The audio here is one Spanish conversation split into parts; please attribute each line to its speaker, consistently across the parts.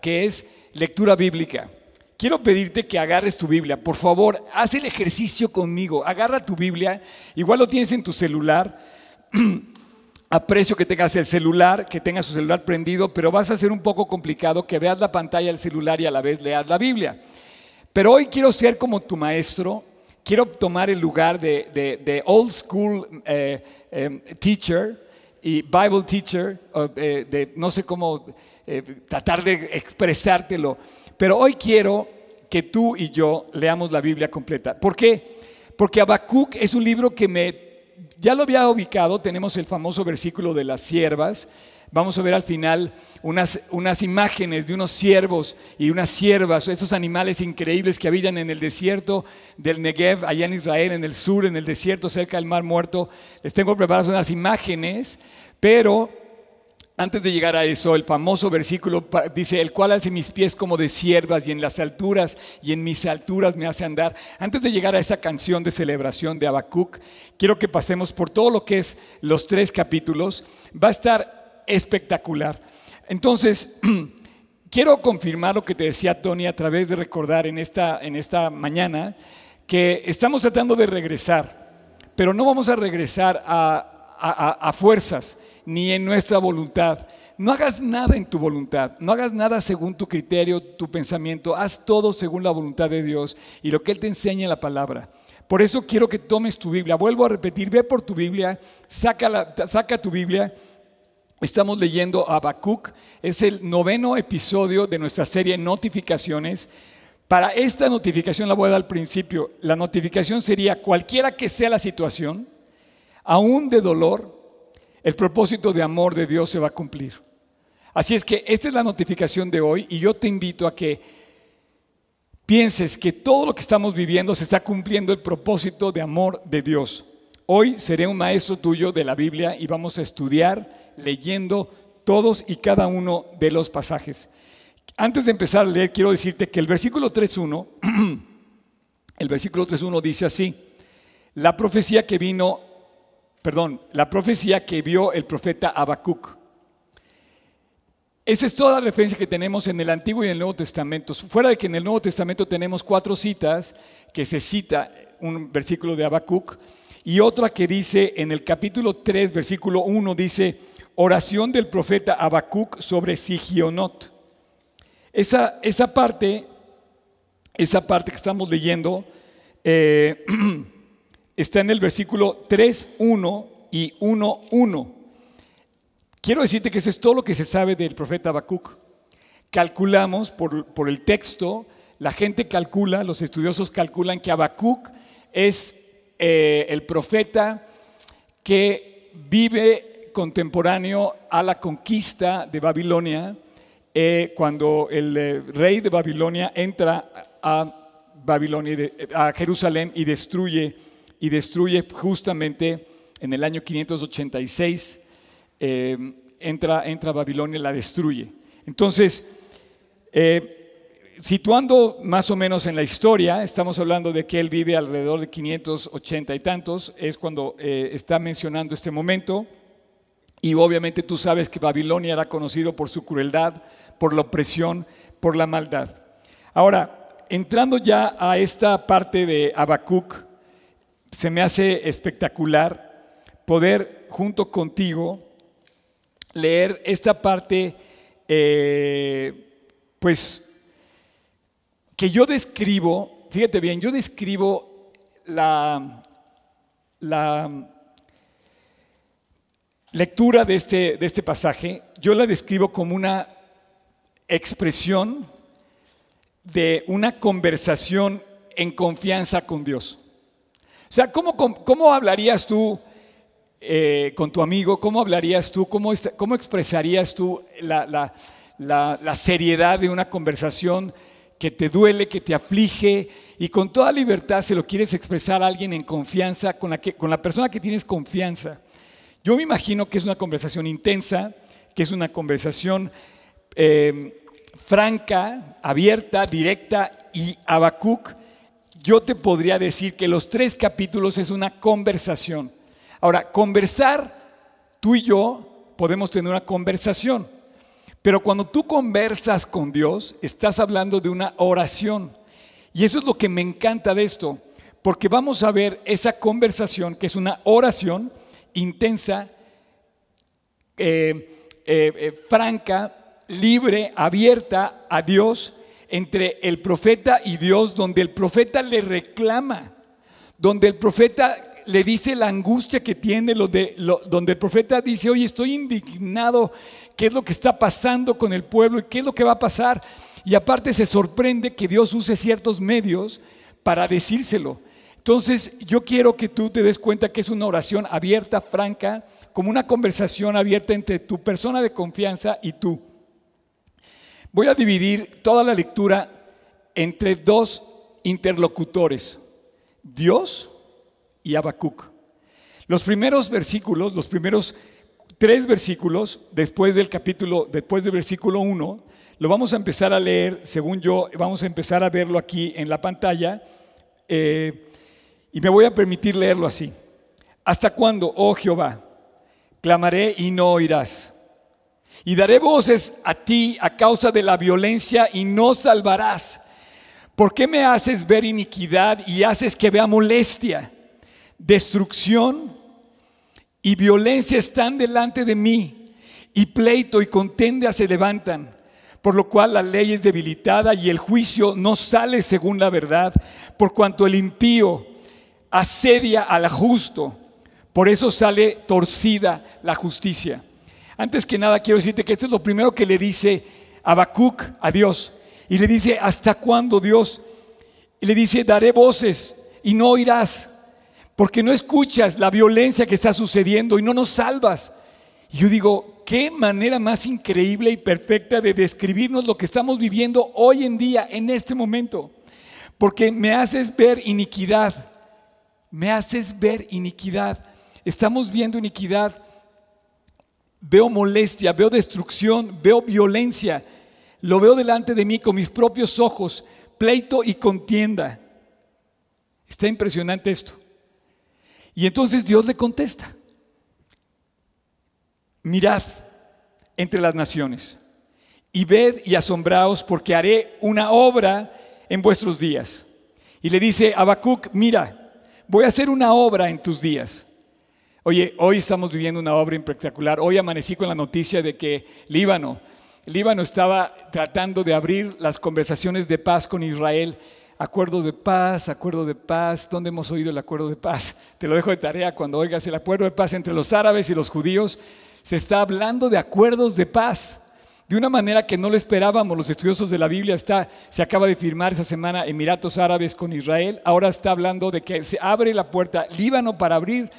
Speaker 1: que es lectura bíblica. Quiero pedirte que agarres tu Biblia. Por favor, haz el ejercicio conmigo. Agarra tu Biblia. Igual lo tienes en tu celular. Aprecio que tengas el celular, que tengas su celular prendido, pero vas a ser un poco complicado que veas la pantalla del celular y a la vez leas la Biblia. Pero hoy quiero ser como tu maestro. Quiero tomar el lugar de, old school eh, em, teacher y Bible teacher, eh, de no sé cómo eh, tratar de expresártelo. Pero hoy quiero que tú y yo leamos la Biblia completa. ¿Por qué? Porque Habacuc es un libro que me, ya lo había ubicado, tenemos el famoso versículo de las siervas. Vamos a ver al final unas, unas imágenes de unos siervos y unas siervas, esos animales increíbles que habitan en el desierto del Negev, allá en Israel, en el sur, en el desierto, cerca del Mar Muerto. Les tengo preparadas unas imágenes, pero antes de llegar a eso, el famoso versículo dice, el cual hace mis pies como de siervas y en las alturas y en mis alturas me hace andar. Antes de llegar a esa canción de celebración de Habacuc, quiero que pasemos por todo lo que es los tres capítulos. Va a estar espectacular. Entonces, quiero confirmar lo que te decía Tony a través de recordar en esta, en esta mañana, que estamos tratando de regresar, pero no vamos a regresar a, a fuerzas ni en nuestra voluntad. No hagas nada en tu voluntad, no hagas nada según tu criterio, tu pensamiento, haz todo según la voluntad de Dios y lo que Él te enseña en la palabra. Por eso quiero que tomes tu Biblia. Vuelvo a repetir, ve por tu Biblia, saca, saca tu Biblia. Estamos leyendo Habacuc, es el noveno episodio de nuestra serie Notificaciones. Para esta notificación la voy a dar al principio. La notificación sería cualquiera que sea la situación, aún de dolor, el propósito de amor de Dios se va a cumplir. Así es que esta es la notificación de hoy y yo te invito a que pienses que todo lo que estamos viviendo se está cumpliendo el propósito de amor de Dios. Hoy seré un maestro tuyo de la Biblia y vamos a estudiar leyendo todos y cada uno de los pasajes. Antes de empezar a leer, quiero decirte que el versículo 3.1, el versículo 3.1 dice así, la profecía que vino perdón, la profecía que vio el profeta Habacuc. Esa es toda la referencia que tenemos en el Antiguo y en el Nuevo Testamento. Fuera de que en el Nuevo Testamento tenemos cuatro citas que se cita un versículo de Habacuc y otra que dice en el capítulo 3, versículo 1, dice oración del profeta Habacuc sobre Sigionot. Esa, esa parte, esa parte que estamos leyendo, eh, está en el versículo 3, 1 y 1, 1. Quiero decirte que eso es todo lo que se sabe del profeta Habacuc. Calculamos por, por el texto, la gente calcula, los estudiosos calculan que Habacuc es eh, el profeta que vive contemporáneo a la conquista de Babilonia, eh, cuando el eh, rey de Babilonia entra a, Babilonia, a Jerusalén y destruye y destruye justamente en el año 586, eh, entra, entra a Babilonia y la destruye. Entonces, eh, situando más o menos en la historia, estamos hablando de que él vive alrededor de 580 y tantos, es cuando eh, está mencionando este momento. Y obviamente tú sabes que Babilonia era conocido por su crueldad, por la opresión, por la maldad. Ahora, entrando ya a esta parte de Habacuc, se me hace espectacular poder junto contigo leer esta parte, eh, pues, que yo describo, fíjate bien, yo describo la, la lectura de este, de este pasaje, yo la describo como una expresión de una conversación en confianza con Dios. O sea, ¿cómo, hablarías tú eh, con tu amigo? ¿Cómo hablarías tú? ¿Cómo, cómo expresarías tú la, seriedad de una conversación que te duele, que te aflige y con toda libertad se lo quieres expresar a alguien en confianza, con la, que, con la persona que tienes confianza? Yo me imagino que es una conversación intensa, que es una conversación eh, franca, abierta, directa y Habacuc yo te podría decir que los tres capítulos es una conversación. Ahora, conversar, tú y yo podemos tener una conversación, Pero cuando tú conversas con Dios, estás hablando de una oración. Y eso es lo que me encanta de esto, porque vamos a ver esa conversación, que es una oración intensa, eh, eh, eh, franca, libre, abierta a Dios, entre el profeta y Dios, donde el profeta le reclama, donde el profeta le dice la angustia que tiene, lo de, donde el profeta dice, oye, estoy indignado, ¿qué es lo que está pasando con el pueblo y qué es lo que va a pasar? Y aparte se sorprende que Dios use ciertos medios para decírselo. Entonces yo quiero que tú te des cuenta que es una oración abierta, franca, como una conversación abierta entre tu persona de confianza y tú. Voy a dividir toda la lectura entre dos interlocutores, Dios y Habacuc. Los primeros versículos, los primeros tres versículos después del capítulo, después del versículo 1, lo vamos a empezar a leer, según yo, vamos a empezar a verlo aquí en la pantalla, eh, y me voy a permitir leerlo así. ¿Hasta cuándo, oh Jehová? Clamaré y no oirás. Y daré voces a ti a causa de la violencia y no salvarás. ¿Por qué me haces ver iniquidad y haces que vea molestia? Destrucción y violencia están delante de mí, y pleito y contenda se levantan, por lo cual la ley es debilitada y el juicio no sale según la verdad, por cuanto el impío asedia al justo, por eso sale torcida la justicia. Antes que nada quiero decirte que esto es lo primero que le dice Habacuc a Dios. Y le dice, ¿hasta cuándo Dios? Y le dice, daré voces y no oirás, porque no escuchas la violencia que está sucediendo y no nos salvas. Y yo digo, qué manera más increíble y perfecta de describirnos lo que estamos viviendo hoy en día, en este momento. Porque me haces ver iniquidad, me haces ver iniquidad. Estamos viendo iniquidad Veo molestia, veo destrucción, veo violencia. Lo veo delante de mí con mis propios ojos, pleito y contienda. Está impresionante esto. Y entonces Dios le contesta, mirad entre las naciones y ved y asombraos porque haré una obra en vuestros días. Y le dice a Habacuc, mira, voy a hacer una obra en tus días. Oye, hoy estamos viviendo una obra espectacular. Hoy amanecí con la noticia de que Líbano, Líbano estaba tratando de abrir las conversaciones de paz con Israel. Acuerdo de paz, acuerdo de paz. ¿Dónde hemos oído el acuerdo de paz? Te lo dejo de tarea cuando oigas el acuerdo de paz entre los árabes y los judíos. Se está hablando de acuerdos de paz de una manera que no lo esperábamos. Los estudiosos de la Biblia está, se acaba de firmar esa semana Emiratos Árabes con Israel. Ahora está hablando de que se abre la puerta Líbano para abrir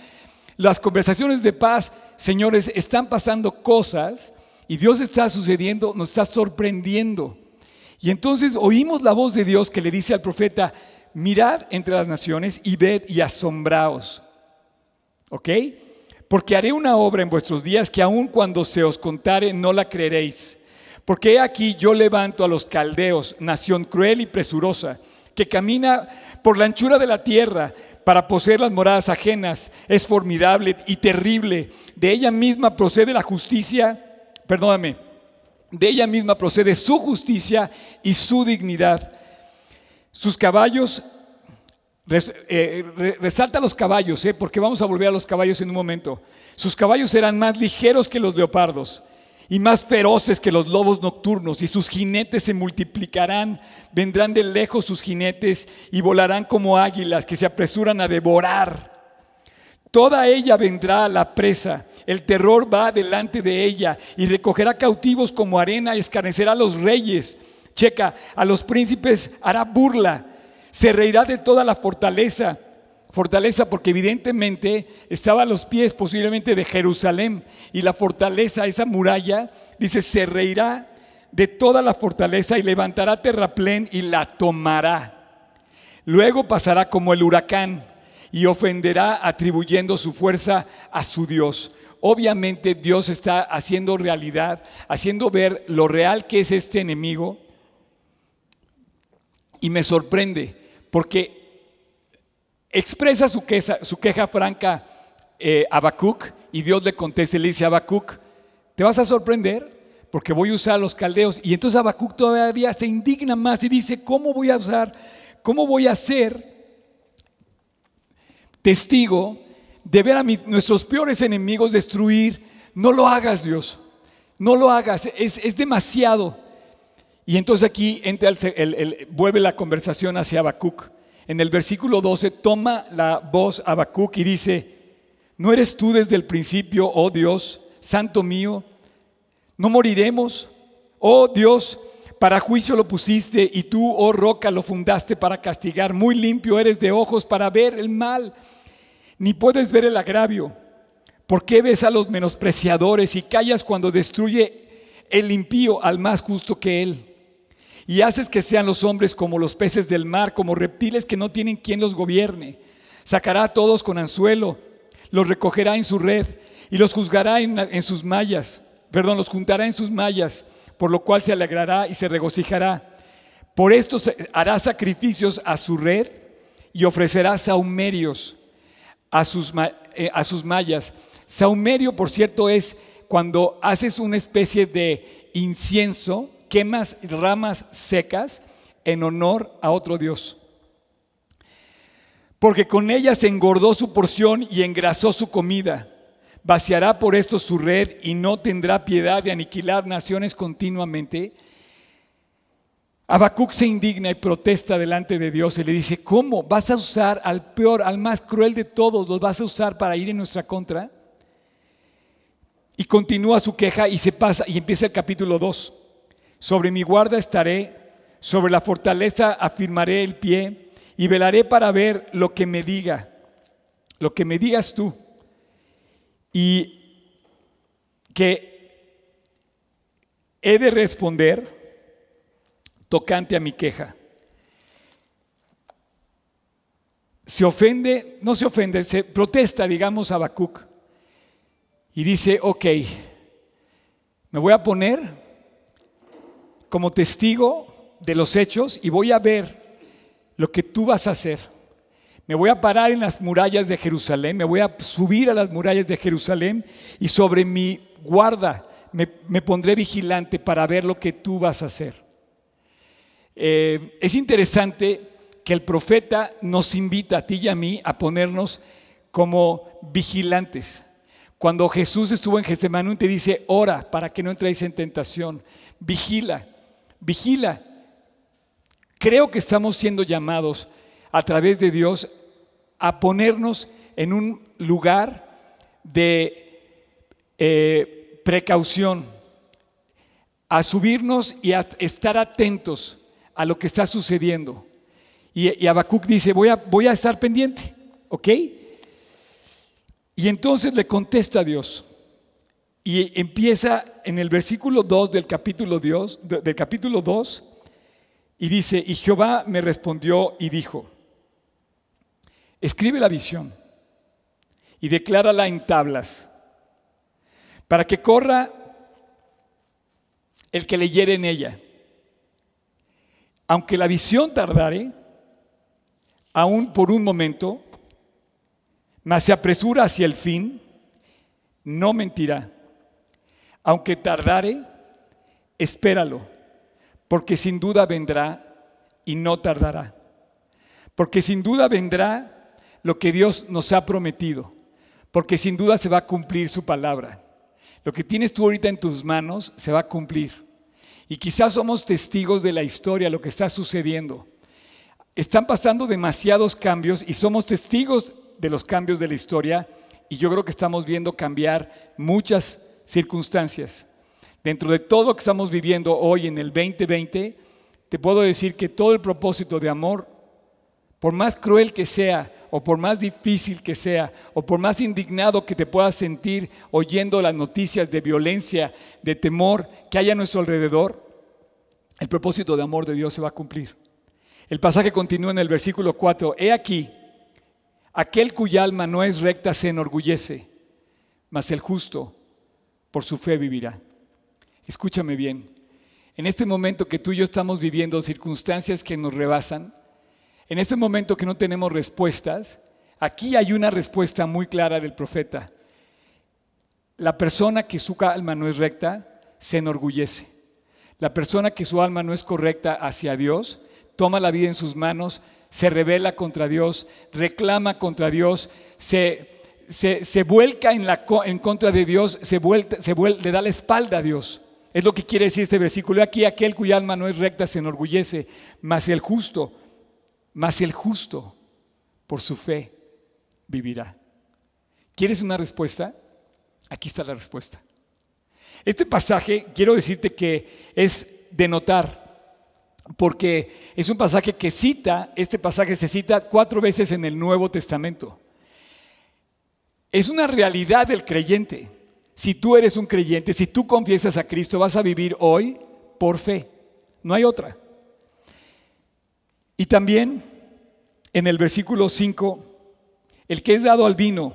Speaker 1: las conversaciones de paz, señores, están pasando cosas y Dios está sucediendo, nos está sorprendiendo. Y entonces oímos la voz de Dios que le dice al profeta, mirad entre las naciones y ved y asombraos. ¿Ok? Porque haré una obra en vuestros días que aun cuando se os contare no la creeréis. Porque he aquí yo levanto a los caldeos, nación cruel y presurosa, que camina por la anchura de la tierra para poseer las moradas ajenas. Es formidable y terrible. De ella misma procede la justicia, perdóname, de ella misma procede su justicia y su dignidad. Sus caballos, eh, resalta los caballos, eh, porque vamos a volver a los caballos en un momento. Sus caballos serán más ligeros que los leopardos y más feroces que los lobos nocturnos, y sus jinetes se multiplicarán, vendrán de lejos sus jinetes y volarán como águilas que se apresuran a devorar. Toda ella vendrá a la presa, el terror va delante de ella y recogerá cautivos como arena y escarnecerá a los reyes. Checa, a los príncipes hará burla, se reirá de toda la fortaleza Fortaleza porque evidentemente estaba a los pies posiblemente de Jerusalén y la fortaleza, esa muralla, dice, se reirá de toda la fortaleza y levantará terraplén y la tomará. Luego pasará como el huracán y ofenderá atribuyendo su fuerza a su Dios. Obviamente Dios está haciendo realidad, haciendo ver lo real que es este enemigo. Y me sorprende porque expresa su queja, franca a eh, Habacuc y Dios le contesta y le dice Habacuc, te vas a sorprender, porque voy a usar los caldeos. Y entonces Habacuc todavía se indigna más y dice, ¿cómo voy a usar, cómo voy a ser testigo de ver a nuestros peores enemigos destruir? No lo hagas, Dios. No lo hagas. Es, demasiado. Y entonces aquí entra el, vuelve la conversación hacia Habacuc. En el versículo 12 toma la voz Habacuc y dice, ¿no eres tú desde el principio, oh Dios, santo mío? ¿No moriremos? Oh Dios, para juicio lo pusiste y tú, oh roca, lo fundaste para castigar. Muy limpio eres de ojos para ver el mal, ni puedes ver el agravio. ¿Por qué ves a los menospreciadores y callas cuando destruye el impío al más justo que él? Y haces que sean los hombres como los peces del mar, como reptiles que no tienen quien los gobierne. Sacará a todos con anzuelo, los recogerá en su red y los juzgará en, sus mallas perdón, los juntará en sus mallas, por lo cual se alegrará y se regocijará. Por esto hará sacrificios a su red y ofrecerá saumerios a sus, eh, a sus mallas. Saumerio, por cierto, es cuando haces una especie de incienso, quemas ramas secas en honor a otro Dios. Porque con ellas engordó su porción y engrasó su comida vaciará por esto su red y no tendrá piedad de aniquilar naciones continuamente. Habacuc se indigna y protesta delante de Dios y le dice, ¿cómo vas a usar al peor, al más cruel de todos, los vas a usar para ir en nuestra contra? Y continúa su queja y se pasa y empieza el capítulo 2. Sobre mi guarda estaré, sobre la fortaleza afirmaré el pie y velaré para ver lo que me diga, lo que me digas tú y que he de responder tocante a mi queja. Se ofende, no se ofende, se protesta, digamos, a Habacuc y dice, ok, me voy a poner como testigo de los hechos y voy a ver lo que tú vas a hacer. Me voy a parar en las murallas de Jerusalén, me voy a subir a las murallas de Jerusalén y sobre mi guarda me, pondré vigilante para ver lo que tú vas a hacer. Eh, es interesante que el profeta nos invita a ti y a mí a ponernos como vigilantes. Cuando Jesús estuvo en Getsemaní te dice, ora para que no entréis en tentación. Vigila, vigila. Creo que estamos siendo llamados a través de Dios a ponernos en un lugar de eh, precaución, a subirnos y a estar atentos a lo que está sucediendo. Y, y dice, voy a, voy a estar pendiente, ¿ok? Y entonces le contesta a Dios. Y empieza en el versículo 2 del capítulo, Dios, del capítulo 2 y dice, y Jehová me respondió y dijo, Escribe la visión y declárala en tablas para que corra el que leyere en ella. Aunque la visión tardare, aún por un momento, mas se apresura hacia el fin, no mentirá. Aunque tardare, espéralo, porque sin duda vendrá y no tardará. Porque sin duda vendrá lo que Dios nos ha prometido, porque sin duda se va a cumplir su palabra. Lo que tienes tú ahorita en tus manos se va a cumplir. Y quizás somos testigos de la historia, lo que está sucediendo. Están pasando demasiados cambios y somos testigos de los cambios de la historia y yo creo que estamos viendo cambiar muchas circunstancias. Dentro de todo lo que estamos viviendo hoy en el 2020, te puedo decir que todo el propósito de amor, por más cruel que sea, o por más difícil que sea, o por más indignado que te puedas sentir oyendo las noticias de violencia, de temor que hay a nuestro alrededor, el propósito de amor de Dios se va a cumplir. El pasaje continúa en el versículo 4. He aquí, aquel cuya alma no es recta se enorgullece, mas el justo por su fe vivirá. Escúchame bien. En este momento que tú y yo estamos viviendo circunstancias que nos rebasan, en este momento que no tenemos respuestas, aquí hay una respuesta muy clara del profeta. La persona que su alma no es recta, se enorgullece. La persona que su alma no es correcta hacia Dios, toma la vida en sus manos, se revela contra Dios, reclama contra Dios, se, se, vuelca en, contra de Dios, se, se le da la espalda a Dios. Es lo que quiere decir este versículo. Aquí aquel cuya alma no es recta se enorgullece, mas el justo, mas el justo por su fe vivirá. ¿Quieres una respuesta? Aquí está la respuesta. Este pasaje, quiero decirte que es de notar, porque es un pasaje que cita, este pasaje se cita cuatro veces en el Nuevo Testamento. Es una realidad del creyente. Si tú eres un creyente, si tú confiesas a Cristo, vas a vivir hoy por fe. No hay otra. Y también en el versículo 5, el que es dado al vino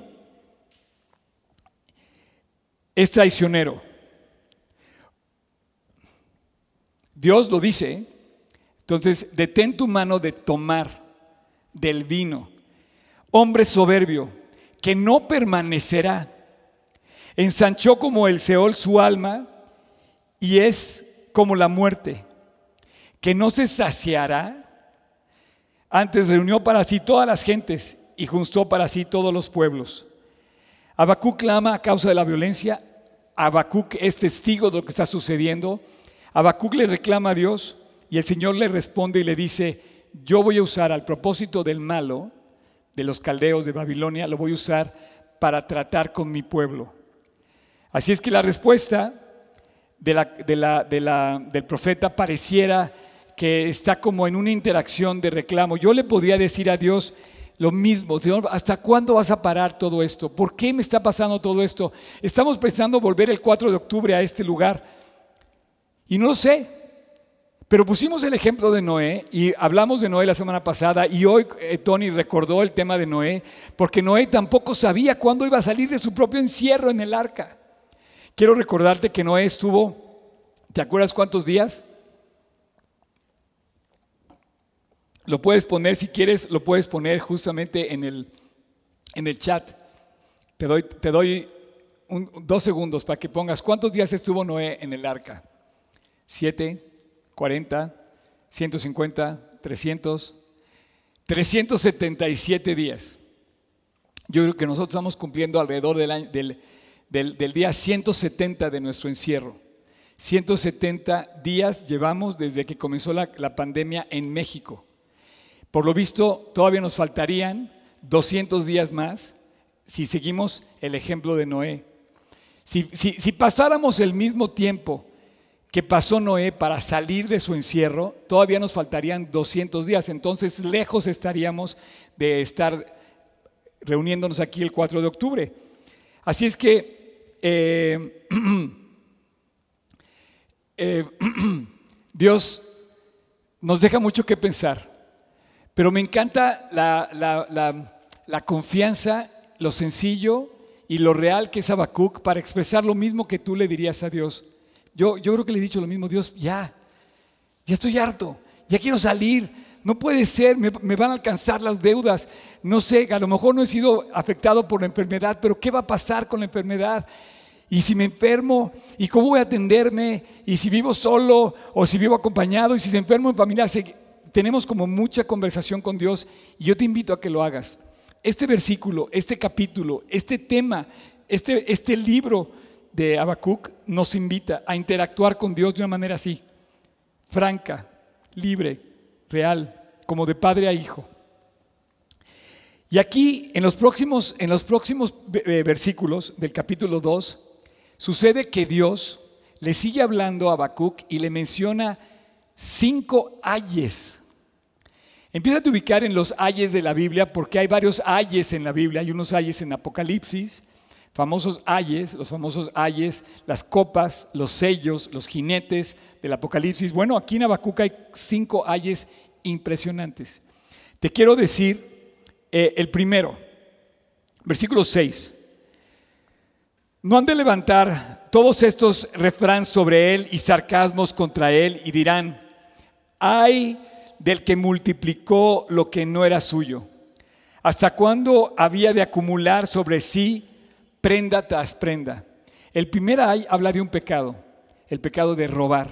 Speaker 1: es traicionero. Dios lo dice. Entonces, detén tu mano de tomar del vino. Hombre soberbio, que no permanecerá. Ensanchó como el Seol su alma y es como la muerte, que no se saciará. Antes reunió para sí todas las gentes y juntó para sí todos los pueblos. Habacuc clama a causa de la violencia. Habacuc es testigo de lo que está sucediendo. Habacuc le reclama a Dios y el Señor le responde y le dice, yo voy a usar al propósito del malo, de los caldeos de Babilonia, lo voy a usar para tratar con mi pueblo. Así es que la respuesta del profeta pareciera que está como en una interacción de reclamo. Yo le podría decir a Dios, lo mismo, Señor, ¿hasta cuándo vas a parar todo esto? ¿Por qué me está pasando todo esto? Estamos pensando volver el 4 de octubre a este lugar y no lo sé. Pero pusimos el ejemplo de Noé y hablamos de Noé la semana pasada y hoy eh, Tony recordó el tema de Noé porque Noé tampoco sabía cuándo iba a salir de su propio encierro en el arca. Quiero recordarte que Noé estuvo, ¿te acuerdas cuántos días? Lo puedes poner, si quieres, lo puedes poner justamente en el, en el chat. Te doy, te doy dos segundos para que pongas cuántos días estuvo Noé en el arca. ¿Siete? ¿Cuarenta? ¿150? ¿300? 377 días. Yo creo que nosotros estamos cumpliendo alrededor del, del, del día 170 de nuestro encierro. 170 días llevamos desde que comenzó la pandemia en México. Por lo visto, todavía nos faltarían 200 días más si seguimos el ejemplo de Noé. Si, pasáramos el mismo tiempo que pasó Noé para salir de su encierro, todavía nos faltarían 200 días. Entonces, lejos estaríamos de estar reuniéndonos aquí el 4 de octubre. Así es que eh, eh, Dios nos deja mucho que pensar. Pero me encanta la, confianza, lo sencillo y lo real que es Habacuc para expresar lo mismo que tú le dirías a Dios. Yo, yo creo que le he dicho lo mismo, Dios, ya, ya estoy harto, ya quiero salir, no puede ser, me, me, van a alcanzar las deudas. No sé, a lo mejor no he sido afectado por la enfermedad, pero ¿qué va a pasar con la enfermedad? Y si me enfermo, ¿y cómo voy a atenderme? Y si vivo solo o si vivo acompañado, y si se enfermo en familia, tenemos como mucha conversación con Dios y yo te invito a que lo hagas. Este versículo, este capítulo, este tema, este, este libro de Habacuc nos invita a interactuar con Dios de una manera así, franca, libre, real, como de padre a hijo. Y aquí, en los próximos, en los próximos versículos del capítulo 2, sucede que Dios le sigue hablando a Habacuc y le menciona cinco ayes Empieza a ubicar en los ayes de la Biblia, porque hay varios ayes en la Biblia. Hay unos ayes en Apocalipsis, famosos ayes, los famosos ayes, las copas, los sellos, los jinetes del Apocalipsis. Bueno, aquí en Habacuc hay cinco ayes impresionantes. Te quiero decir eh, el primero, versículo 6. No han de levantar todos estos refranes sobre él y sarcasmos contra él y dirán, hay del que multiplicó lo que no era suyo? ¿Hasta cuándo había de acumular sobre sí prenda tras prenda? El primer ay habla de un pecado. el pecado de robar.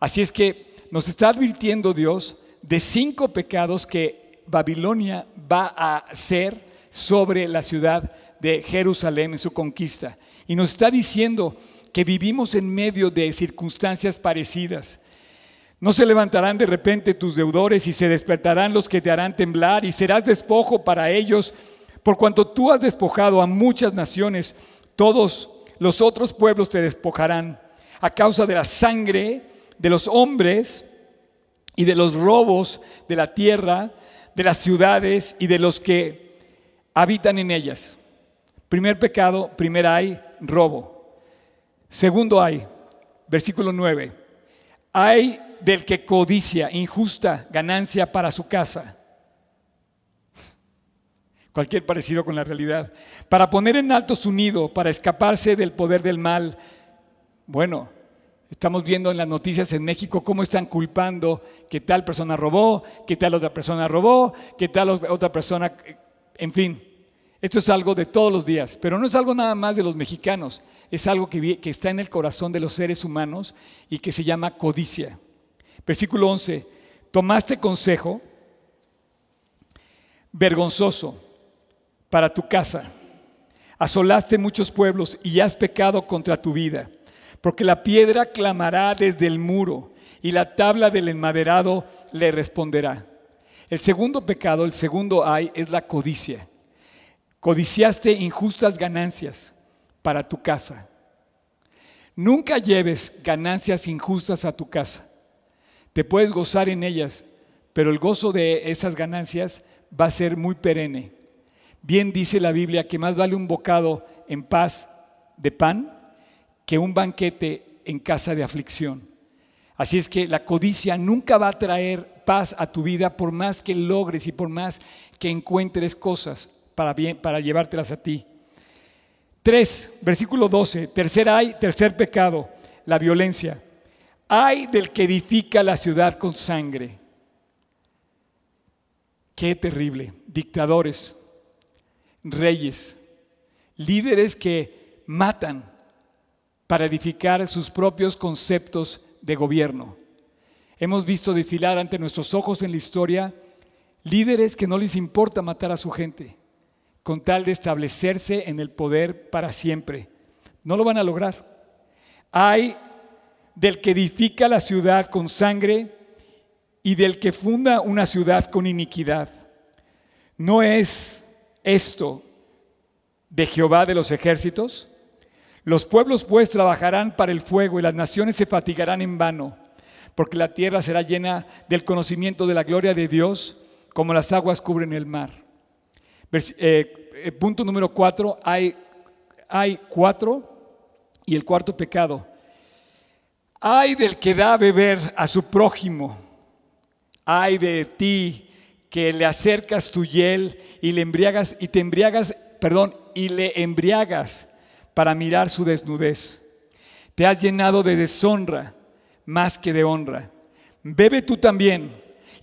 Speaker 1: Así es que nos está advirtiendo Dios de cinco pecados que Babilonia va a hacer sobre la ciudad de Jerusalén en su conquista. Y nos está diciendo que vivimos en medio de circunstancias parecidas. No se levantarán de repente tus deudores y se despertarán los que te harán temblar y serás despojo para ellos, por cuanto tú has despojado a muchas naciones, todos los otros pueblos te despojarán a causa de la sangre de los hombres y de los robos de la tierra, de las ciudades y de los que habitan en ellas. Primer pecado, primer hay, robo. Segundo hay, versículo 9, hay del que codicia injusta ganancia para su casa. Cualquier parecido con la realidad. Para poner en alto su nido, para escaparse del poder del mal. Bueno, Estamos viendo en las noticias en México cómo están culpando que tal persona robó, que tal otra persona robó, que tal otra persona, en fin. Esto es algo de todos los días, pero no es algo nada más de los mexicanos, es algo que, está en el corazón de los seres humanos y que se llama codicia. Versículo 11, tomaste consejo vergonzoso para tu casa, asolaste muchos pueblos y has pecado contra tu vida porque la piedra clamará desde el muro y la tabla del enmaderado le responderá. El segundo pecado, el segundo hay, es la codicia. Codiciaste injustas ganancias para tu casa. Nunca lleves ganancias injustas a tu casa. Te puedes gozar en ellas, pero el gozo de esas ganancias va a ser muy perenne. Bien dice la Biblia que más vale un bocado en paz de pan que un banquete en casa de aflicción. Así es que la codicia nunca va a traer paz a tu vida por más que logres y por más que encuentres cosas para, llevártelas a ti. 3, versículo 12. Tercer hay, tercer pecado, la violencia. Hay del que edifica la ciudad con sangre. Qué terrible. Dictadores, reyes, líderes que matan, para edificar sus propios conceptos de gobierno. Hemos visto desfilar ante nuestros ojos en la historia líderes que no les importa matar a su gente, con tal de establecerse en el poder para siempre. No lo van a lograr. Hay del que edifica la ciudad con sangre y del que funda una ciudad con iniquidad. ¿No es esto de Jehová de los ejércitos? Los pueblos pues trabajarán para el fuego y las naciones se fatigarán en vano, porque la tierra será llena del conocimiento de la gloria de Dios, como las aguas cubren el mar. Eh, eh, punto número cuatro, hay, hay cuatro y el cuarto pecado. Hay del que da a beber a su prójimo. Hay de ti que le acercas tu hiel y le embriagas y te embriagas, perdón, y le embriagas para mirar su desnudez. Te has llenado de deshonra más que de honra. Bebe tú también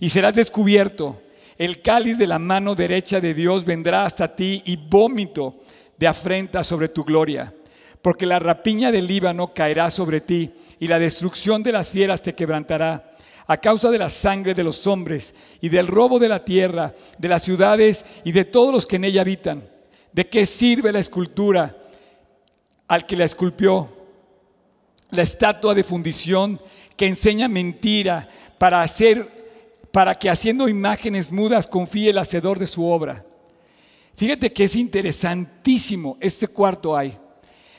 Speaker 1: y serás descubierto. El cáliz de la mano derecha de Dios vendrá hasta ti y vómito de afrenta sobre tu gloria. Porque la rapiña del Líbano caerá sobre ti y la destrucción de las fieras te quebrantará a causa de la sangre de los hombres y del robo de la tierra, de las ciudades y de todos los que en ella habitan. ¿De qué sirve la escultura al que la esculpió, la estatua de fundición que enseña mentira para hacer para que haciendo imágenes mudas confíe el hacedor de su obra. Fíjate que es interesantísimo este cuarto hay.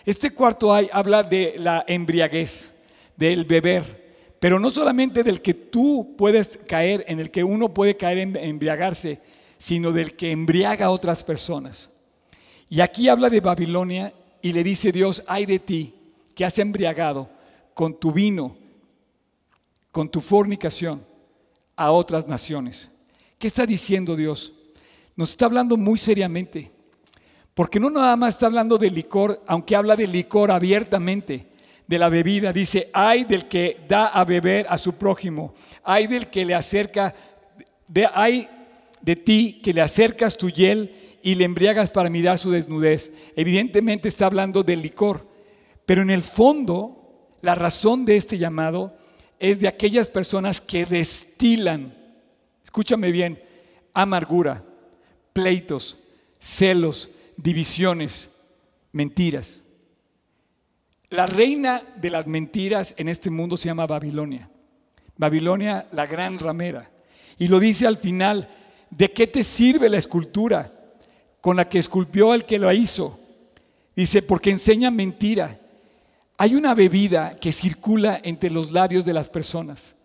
Speaker 1: Este cuarto hay habla de la embriaguez, del beber, pero no solamente del que tú puedes caer, en el que uno puede caer en embriagarse, sino del que embriaga a otras personas. Y aquí habla de Babilonia y le dice Dios, ay de ti que has embriagado con tu vino, con tu fornicación a otras naciones. ¿Qué está diciendo Dios? Nos está hablando muy seriamente. Porque no nada más está hablando de licor, aunque habla de licor abiertamente, de la bebida. Dice, hay del que da a beber a su prójimo, hay del que le acerca, de, hay de ti que le acercas tu hiel y le embriagas para mirar su desnudez. Evidentemente está hablando del licor, pero en el fondo la razón de este llamado es de aquellas personas que destilan, escúchame bien, amargura, pleitos, celos, divisiones, mentiras. La reina de las mentiras en este mundo se llama Babilonia. Babilonia, la gran ramera. Y lo dice al final, ¿de qué te sirve la escultura con la que esculpió el que lo hizo? Dice, porque enseña mentira. Hay una bebida que circula entre los labios de las personas,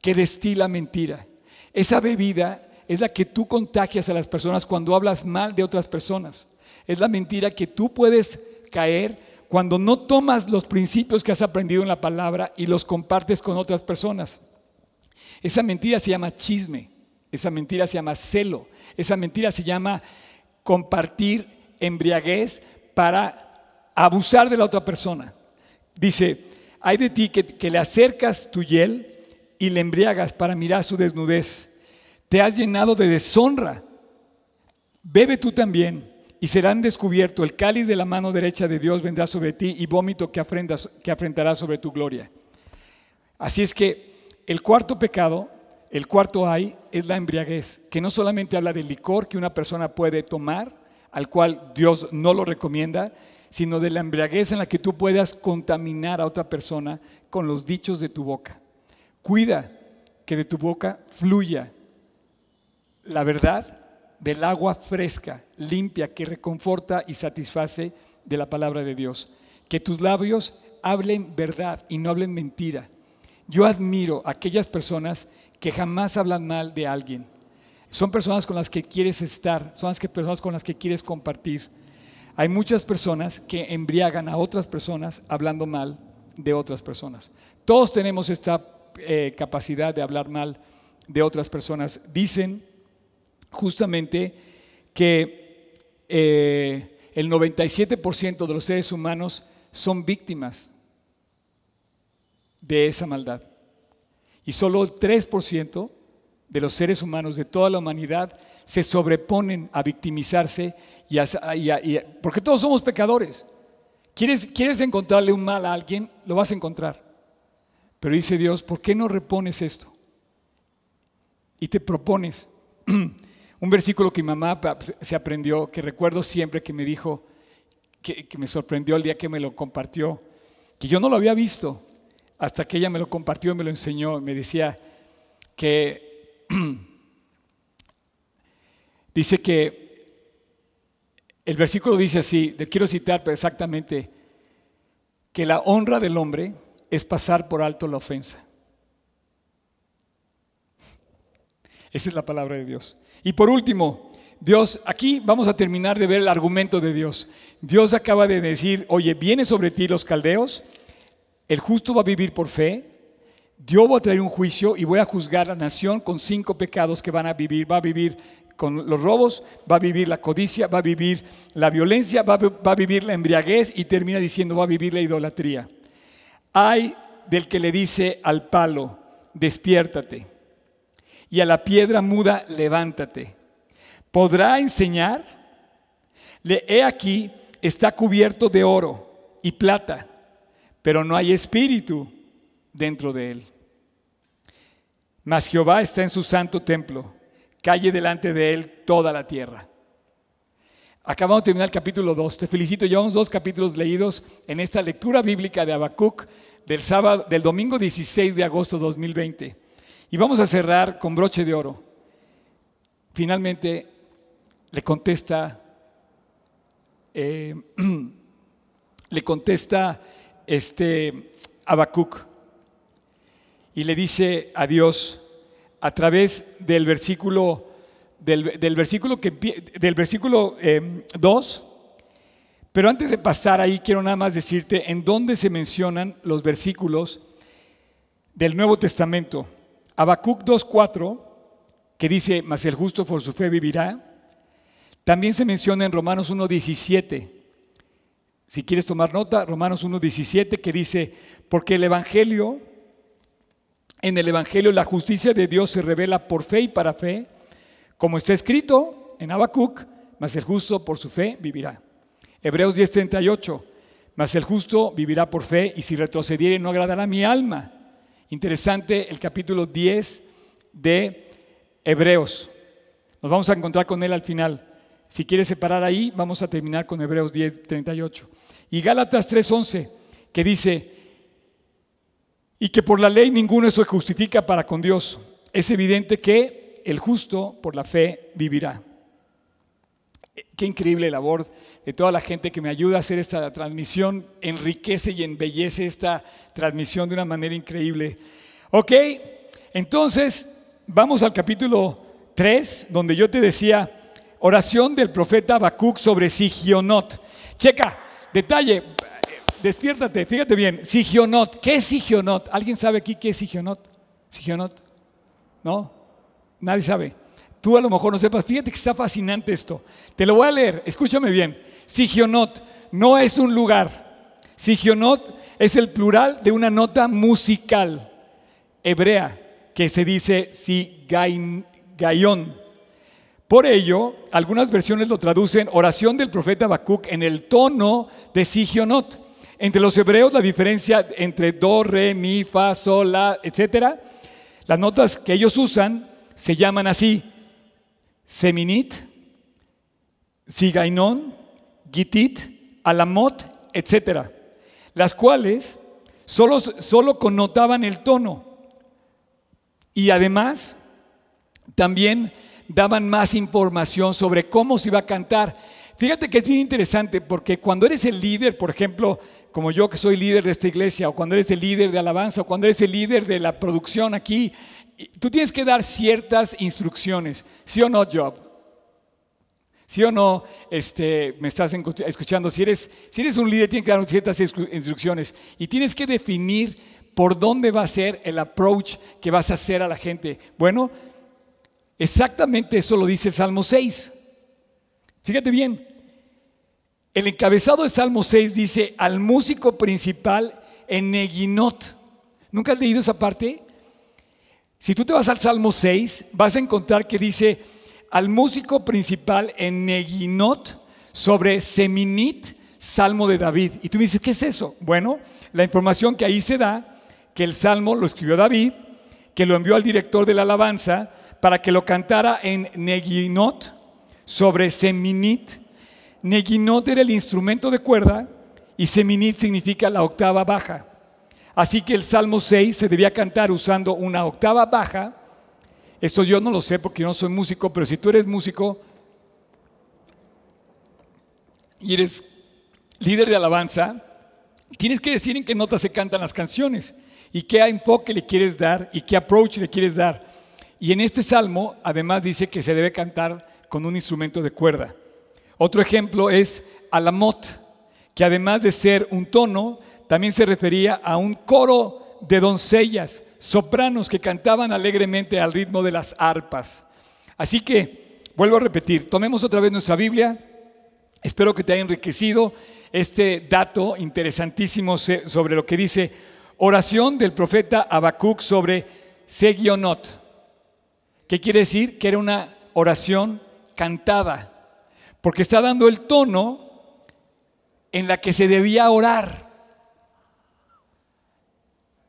Speaker 1: que destila mentira. Esa bebida es la que tú contagias a las personas cuando hablas mal de otras personas. Es la mentira que tú puedes caer cuando no tomas los principios que has aprendido en la palabra y los compartes con otras personas. Esa mentira se llama chisme, esa mentira se llama celo, esa mentira se llama compartir embriaguez para abusar de la otra persona. Dice, hay de ti que, que le acercas tu hiel y le embriagas para mirar su desnudez. Te has llenado de deshonra. Bebe tú también y serán descubierto. El cáliz de la mano derecha de Dios vendrá sobre ti y vómito que, que afrentará sobre tu gloria. Así es que el cuarto pecado, el cuarto hay, es la embriaguez, que no solamente habla del licor que una persona puede tomar, al cual Dios no lo recomienda, sino de la embriaguez en la que tú puedas contaminar a otra persona con los dichos de tu boca. Cuida que de tu boca fluya la verdad del agua fresca, limpia, que reconforta y satisface de la palabra de Dios. Que tus labios hablen verdad y no hablen mentira. Yo admiro a aquellas personas que jamás hablan mal de alguien. Son personas con las que quieres estar, son las personas con las que quieres compartir. Hay muchas personas que embriagan a otras personas hablando mal de otras personas. Todos tenemos esta eh, capacidad de hablar mal de otras personas. Dicen justamente que eh, el 97% de los seres humanos son víctimas de esa maldad. Y solo el 3% de los seres humanos de toda la humanidad se sobreponen a victimizarse y porque todos somos pecadores. ¿Quieres, ¿Quieres encontrarle un mal a alguien? Lo vas a encontrar. Pero dice Dios, ¿por qué no repones esto? Y te propones Un versículo que mi mamá se aprendió, que recuerdo siempre que me dijo, que, me sorprendió el día que me lo compartió, que yo no lo había visto hasta que ella me lo compartió y me lo enseñó. Me decía que dice que el versículo dice así, quiero citar exactamente, que la honra del hombre es pasar por alto la ofensa. Esa es la palabra de Dios. Y por último, Dios, aquí vamos a terminar de ver el argumento de Dios. Dios acaba de decir, oye, viene sobre ti los caldeos, el justo va a vivir por fe, Dios va a traer un juicio y voy a juzgar a la nación con cinco pecados que van a vivir. Va a vivir con los robos, va a vivir la codicia, va a vivir la violencia, va a, va a vivir la embriaguez y termina diciendo va a vivir la idolatría. Hay del que le dice al palo, despiértate y a la piedra muda, levántate. ¿Podrá enseñar? Le he aquí, está cubierto de oro y plata, pero no hay espíritu dentro de él. Mas Jehová está en su santo templo, calle delante de él toda la tierra. Acabamos de terminar el capítulo 2. Te felicito, llevamos dos capítulos leídos en esta lectura bíblica de Habacuc del sábado del domingo 16 de agosto 2020. Y vamos a cerrar con broche de oro. Finalmente le contesta, eh, le contesta este Habacuc y le dice a Dios a través del versículo del, versículo que del versículo 2 em, pero antes de pasar ahí quiero nada más decirte en dónde se mencionan los versículos del Nuevo Testamento Habacuc 2.4, que dice, mas el justo por su fe vivirá, también se menciona en Romanos 1.17. Si quieres tomar nota, Romanos 1.17, que dice, porque el Evangelio, en el Evangelio la justicia de Dios se revela por fe y para fe, como está escrito en Habacuc, mas el justo por su fe vivirá. Hebreos 10.38, mas el justo vivirá por fe y si retrocediere no agradará mi alma. Interesante el capítulo 10 de Hebreos. Nos vamos a encontrar con él al final. Si quieres separar ahí, vamos a terminar con Hebreos 10, 38. Y Gálatas 3:11, que dice, y que por la ley ninguno se justifica para con Dios. Es evidente que el justo por la fe vivirá. Qué increíble labor de toda la gente que me ayuda a hacer esta transmisión. Enriquece y embellece esta transmisión de una manera increíble. Ok, entonces vamos al capítulo 3, donde yo te decía, oración del profeta Habacuc sobre Sigionot. Checa, detalle, despiértate, fíjate bien, Sigionot, ¿qué es Sigionot? ¿Alguien sabe aquí qué es Sigionot? Sigionot, ¿no? Nadie sabe. Tú a lo mejor no sepas, fíjate que está fascinante esto. Te lo voy a leer, escúchame bien. Sigionot no es un lugar. Sigionot es el plural de una nota musical hebrea que se dice Sigaion. Por ello, algunas versiones lo traducen oración del profeta Habacuc en el tono de Sigionot. Entre los hebreos la diferencia entre do, re, mi, fa, sol, la, etcétera, las notas que ellos usan se llaman así: seminit, sigainon, gitit, alamot, etcétera, las cuales solo, solo connotaban el tono y además también daban más información sobre cómo se iba a cantar. Fíjate que es bien interesante porque cuando eres el líder, por ejemplo, como yo que soy líder de esta iglesia, o cuando eres el líder de alabanza, o cuando eres el líder de la producción aquí, tú tienes que dar ciertas instrucciones, ¿sí o no, Job? ¿Sí o no este, me estás escuchando? Si eres, si eres un líder, tienes que dar ciertas instrucciones y tienes que definir por dónde va a ser el approach que vas a hacer a la gente. Bueno, exactamente eso lo dice el Salmo 6. Fíjate bien, el encabezado de Salmo 6 dice al músico principal en. ¿Nunca has leído esa parte? Si tú te vas al Salmo 6, vas a encontrar que dice al músico principal en Neginot sobre Seminit, Salmo de David. Y tú dices, ¿qué es eso? Bueno, la información que ahí se da, que el Salmo lo escribió David, que lo envió al director de la alabanza para que lo cantara en Neginot sobre Seminit Neginot era el instrumento de cuerda y Seminit significa la octava baja. Así que el Salmo 6 se debía cantar usando una octava baja. Esto yo no lo sé porque yo no soy músico, pero si tú eres músico y eres líder de alabanza, tienes que decir en qué notas se cantan las canciones y qué enfoque le quieres dar y qué approach le quieres dar. Y en este salmo además dice que se debe cantar con un instrumento de cuerda. Otro ejemplo es Alamot, que además de ser un tono, también se refería a un coro de doncellas, sopranos que cantaban alegremente al ritmo de las arpas. Así que, vuelvo a repetir, tomemos otra vez nuestra Biblia. Espero que te haya enriquecido este dato interesantísimo sobre lo que dice oración del profeta Habacuc sobre Segionot. ¿Qué quiere decir? Que era una oración cantada porque está dando el tono en la que se debía orar.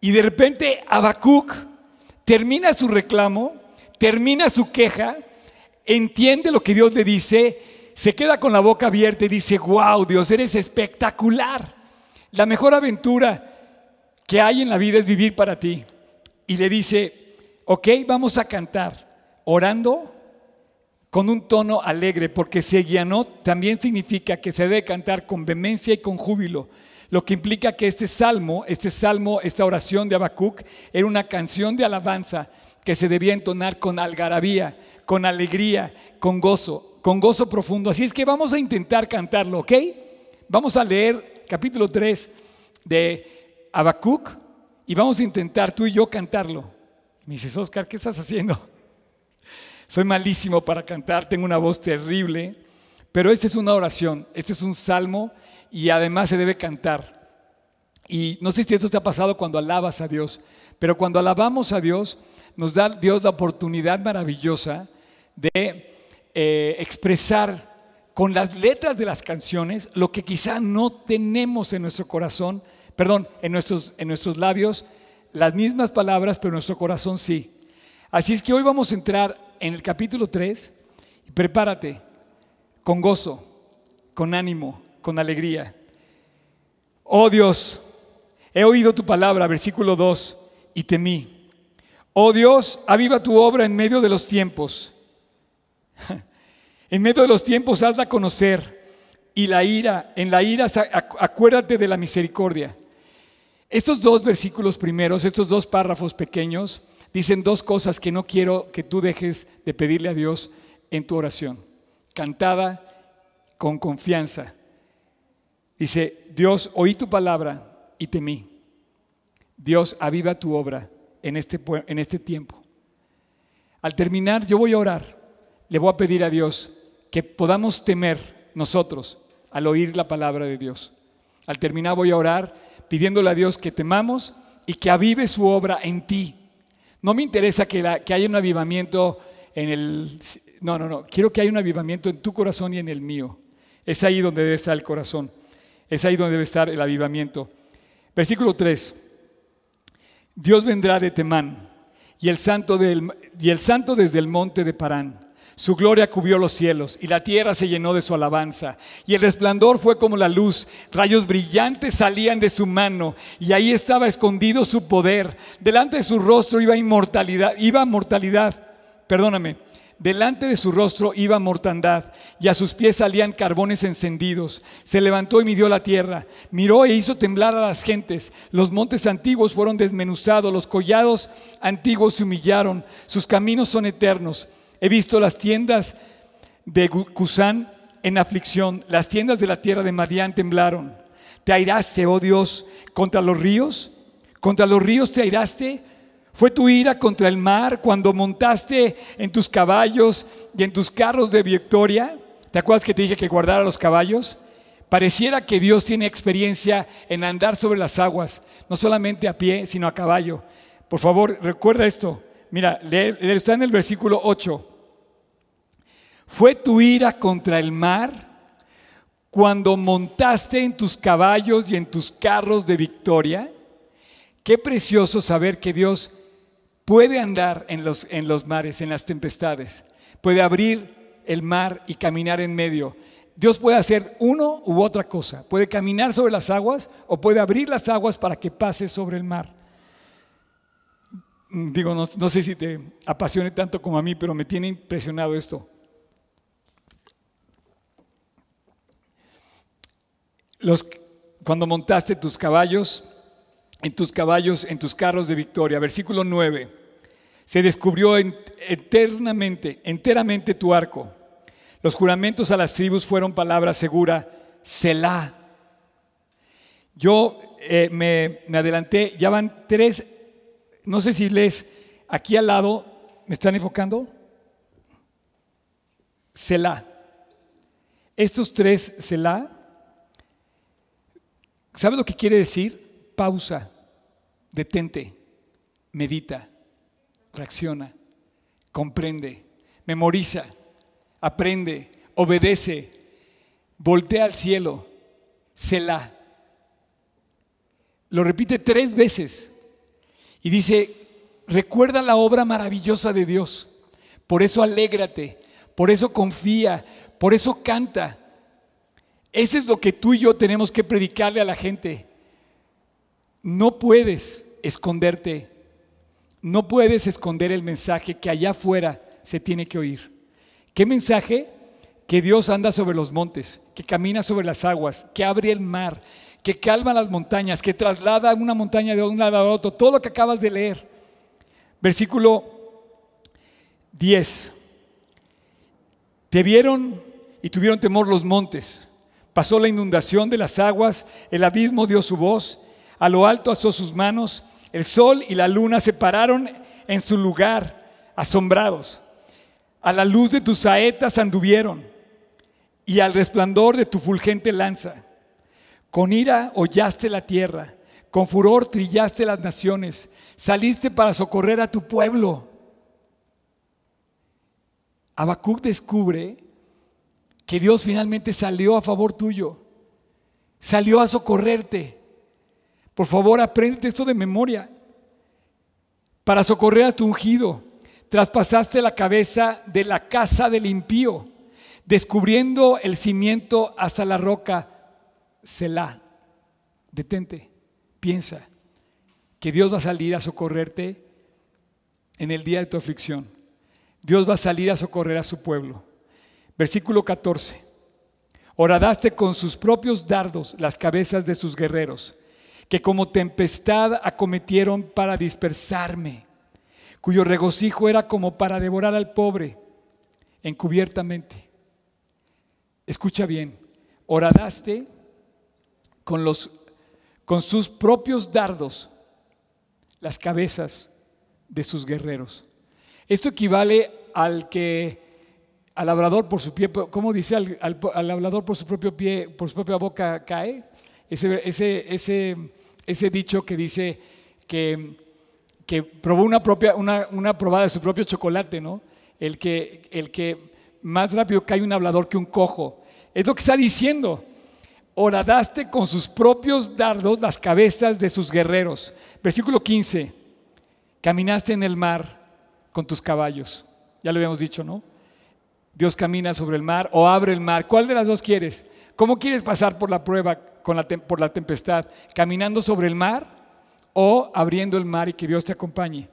Speaker 1: Y de repente Habacuc termina su reclamo, termina su queja, entiende lo que Dios le dice, se queda con la boca abierta y dice, wow, Dios, eres espectacular. La mejor aventura que hay en la vida es vivir para ti. Y le dice, ok, vamos a cantar, orando con un tono alegre, porque Seguianot también significa que se debe cantar con vehemencia y con júbilo, lo que implica que este salmo, este salmo, esta oración de Habacuc, era una canción de alabanza que se debía entonar con algarabía, con alegría, con gozo, con gozo profundo. Así es que vamos a intentar cantarlo, ¿ok? Vamos a leer capítulo 3 de Habacuc y vamos a intentar tú y yo cantarlo. Me dices, Oscar, ¿qué estás haciendo? Soy malísimo para cantar, tengo una voz terrible, pero esta es una oración, este es un salmo y además se debe cantar. Y no sé si esto te ha pasado cuando alabas a Dios, pero cuando alabamos a Dios, nos da Dios la oportunidad maravillosa de eh, expresar con las letras de las canciones lo que quizá no tenemos en nuestro corazón, perdón, en nuestros, en nuestros labios, las mismas palabras, pero en nuestro corazón sí. Así es que hoy vamos a entrar en el capítulo 3 y prepárate con gozo, con ánimo, con alegría. Oh Dios, he oído tu palabra, versículo 2, y temí. Oh Dios, aviva tu obra en medio de los tiempos. En medio de los tiempos hazla conocer y la ira, en la ira acuérdate de la misericordia. Estos dos versículos primeros, estos dos párrafos pequeños, dicen dos cosas que no quiero que tú dejes de pedirle a Dios en tu oración. Cantada con confianza. Dice, Dios, oí tu palabra y temí. Dios, aviva tu obra en este, en este tiempo. Al terminar, yo voy a orar. Le voy a pedir a Dios que podamos temer nosotros al oír la palabra de Dios. Al terminar voy a orar pidiéndole a Dios que temamos y que avive su obra en ti. No me interesa que, haya un avivamiento en el... No, no, no. Quiero que haya un avivamiento en tu corazón y en el mío. Es ahí donde debe estar el corazón. Es ahí donde debe estar el avivamiento. Versículo 3. Dios vendrá de Temán y el santo, del, y el santo desde el monte de Parán. Su gloria cubrió los cielos y la tierra se llenó de su alabanza. Y el resplandor fue como la luz. Rayos brillantes salían de su mano y ahí estaba escondido su poder. Delante de su rostro iba inmortalidad, iba mortalidad. Perdóname. Delante de su rostro iba mortandad y a sus pies salían carbones encendidos. Se levantó y midió la tierra, miró e hizo temblar a las gentes. Los montes antiguos fueron desmenuzados, los collados antiguos se humillaron. Sus caminos son eternos He visto las tiendas de Cusán en aflicción, las tiendas de la tierra de Madián temblaron. ¿Te airaste, oh Dios, contra los ríos? ¿Contra los ríos te airaste? ¿Fue tu ira contra el mar cuando montaste en tus caballos y en tus carros de victoria? ¿Te acuerdas que te dije que guardara los caballos? Pareciera que Dios tiene experiencia en andar sobre las aguas, no solamente a pie, sino a caballo. Por favor, recuerda esto. Mira, está en el versículo 8. ¿Fue tu ira contra el mar cuando montaste en tus caballos y en tus carros de victoria? Qué precioso saber que Dios puede andar en los, en los mares, en las tempestades. Puede abrir el mar y caminar en medio. Dios puede hacer uno u otra cosa. Puede caminar sobre las aguas o puede abrir las aguas para que pase sobre el mar. Digo, no, no sé si te apasione tanto como a mí, pero me tiene impresionado esto. cuando montaste tus caballos, en tus caballos, en tus carros de victoria. Versículo 9. Se descubrió eternamente, enteramente tu arco. Los juramentos a las tribus fueron palabra segura, Selah. Yo eh, me, adelanté, ya van tres, no sé si les, aquí al lado, ¿me están enfocando? Selah. Estos tres Selah ¿Sabes lo que quiere decir? Pausa, detente, medita, reacciona, comprende, memoriza, aprende, obedece, voltea al cielo, la. Lo repite tres veces y dice, recuerda la obra maravillosa de Dios. Por eso alégrate, por eso confía, por eso canta. Ese es lo que tú y yo tenemos que predicarle a la gente. No puedes esconderte. No puedes esconder el mensaje que allá afuera se tiene que oír. ¿Qué mensaje? Que Dios anda sobre los montes, que camina sobre las aguas, que abre el mar, que calma las montañas, que traslada una montaña de un lado a otro. Todo lo que acabas de leer. Versículo 10. Te vieron y tuvieron temor los montes Pasó la inundación de las aguas, el abismo dio su voz, a lo alto alzó sus manos, el sol y la luna se pararon en su lugar, asombrados. A la luz de tus saetas anduvieron y al resplandor de tu fulgente lanza. Con ira hollaste la tierra, con furor trillaste las naciones, saliste para socorrer a tu pueblo. Habacuc descubre que Dios finalmente salió a favor tuyo, salió a socorrerte. Por favor, aprende esto de memoria. Para socorrer a tu ungido, traspasaste la cabeza de la casa del impío, descubriendo el cimiento hasta la roca. Selah. Detente, piensa que Dios va a salir a socorrerte en el día de tu aflicción. Dios va a salir a socorrer a su pueblo. Versículo 14. Horadaste con sus propios dardos las cabezas de sus guerreros, que como tempestad acometieron para dispersarme, cuyo regocijo era como para devorar al pobre encubiertamente. Escucha bien, horadaste con, los, con sus propios dardos las cabezas de sus guerreros. Esto equivale al que al labrador por su pie, ¿cómo dice? Al, al, por su propio pie, por su propia boca cae. Ese, ese, ese dicho que dice que, que probó una, propia, una, una, probada de su propio chocolate, ¿no? El que, el que más rápido cae un hablador que un cojo. Es lo que está diciendo. Horadaste con sus propios dardos las cabezas de sus guerreros. Versículo 15. Caminaste en el mar con tus caballos. Ya lo habíamos dicho, ¿no? Dios camina sobre el mar o abre el mar. ¿Cuál de las dos quieres? ¿Cómo quieres pasar por la prueba, con la, por la tempestad? ¿Caminando sobre el mar o abriendo el mar y que Dios te acompañe?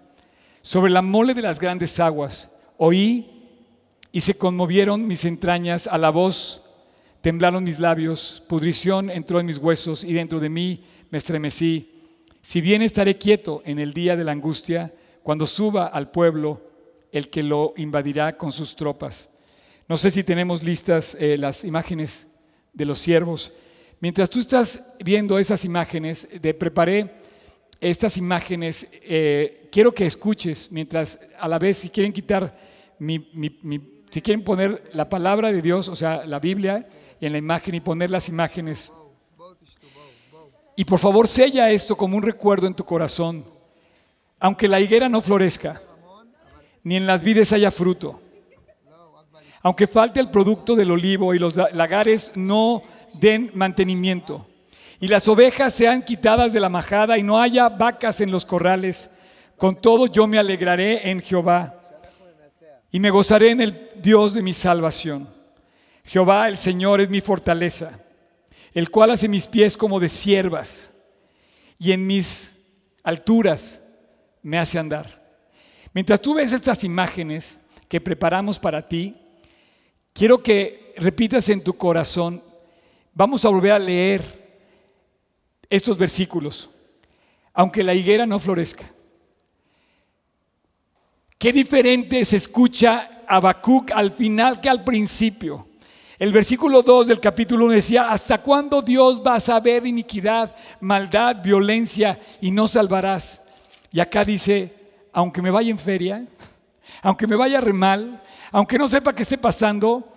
Speaker 1: Sobre la mole de las grandes aguas oí y se conmovieron mis entrañas a la voz Temblaron mis labios, pudrición entró en mis huesos y dentro de mí me estremecí. Si bien estaré quieto en el día de la angustia, cuando suba al pueblo el que lo invadirá con sus tropas. No sé si tenemos listas eh, las imágenes de los siervos. Mientras tú estás viendo esas imágenes, de preparé estas imágenes, eh, quiero que escuches, mientras a la vez si quieren quitar si quieren poner la palabra de Dios, o sea, la Biblia, en la imagen y poner las imágenes. Y por favor, sella esto como un recuerdo en tu corazón. Aunque la higuera no florezca, ni en las vides haya fruto, aunque falte el producto del olivo y los lagares no den mantenimiento, y las ovejas sean quitadas de la majada y no haya vacas en los corrales, con todo yo me alegraré en Jehová y me gozaré en el Dios de mi salvación. Jehová el Señor es mi fortaleza, el cual hace mis pies como de siervas y en mis alturas me hace andar. Mientras tú ves estas imágenes que preparamos para ti, quiero que repitas en tu corazón, vamos a volver a leer estos versículos, aunque la higuera no florezca. Qué diferente se escucha Habacuc al final que al principio. El versículo 2 del capítulo 1 decía, ¿hasta cuándo Dios va a saber iniquidad, maldad, violencia y no salvarás? Y acá dice, aunque me vaya en feria, aunque me vaya re mal, aunque no sepa qué esté pasando,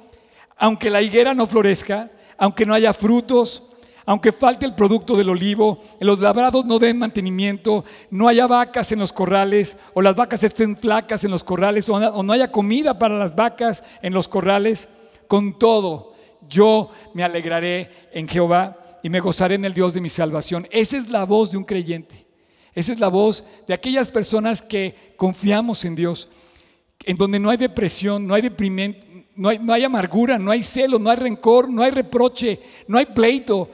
Speaker 1: aunque la higuera no florezca, aunque no haya frutos, aunque falte el producto del olivo, los labrados no den mantenimiento, no haya vacas en los corrales, o las vacas estén flacas en los corrales, o no haya comida para las vacas en los corrales, con todo, yo me alegraré en Jehová y me gozaré en el Dios de mi salvación. Esa es la voz de un creyente. Esa es la voz de aquellas personas que confiamos en Dios, en donde no hay depresión, no hay deprimiento, no hay, no hay amargura, no hay celo, no hay rencor, no hay reproche, no hay pleito.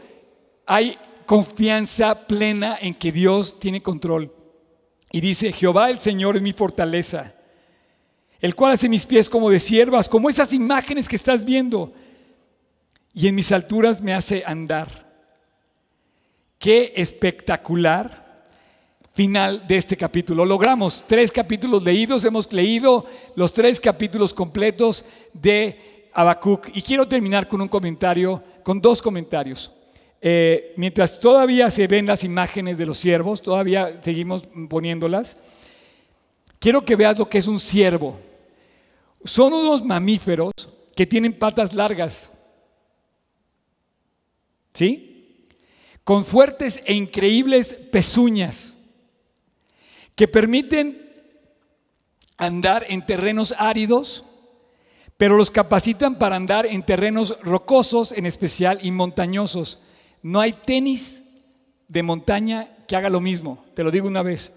Speaker 1: Hay confianza plena en que Dios tiene control. Y dice, Jehová el Señor es mi fortaleza el cual hace mis pies como de siervas, como esas imágenes que estás viendo, y en mis alturas me hace andar. Qué espectacular final de este capítulo. Logramos tres capítulos leídos, hemos leído los tres capítulos completos de Habacuc. Y quiero terminar con un comentario, con dos comentarios. Eh, mientras todavía se ven las imágenes de los siervos, todavía seguimos poniéndolas, quiero que veas lo que es un siervo. Son unos mamíferos que tienen patas largas. ¿Sí? Con fuertes e increíbles pezuñas que permiten andar en terrenos áridos, pero los capacitan para andar en terrenos rocosos en especial y montañosos. No hay tenis de montaña que haga lo mismo, te lo digo una vez.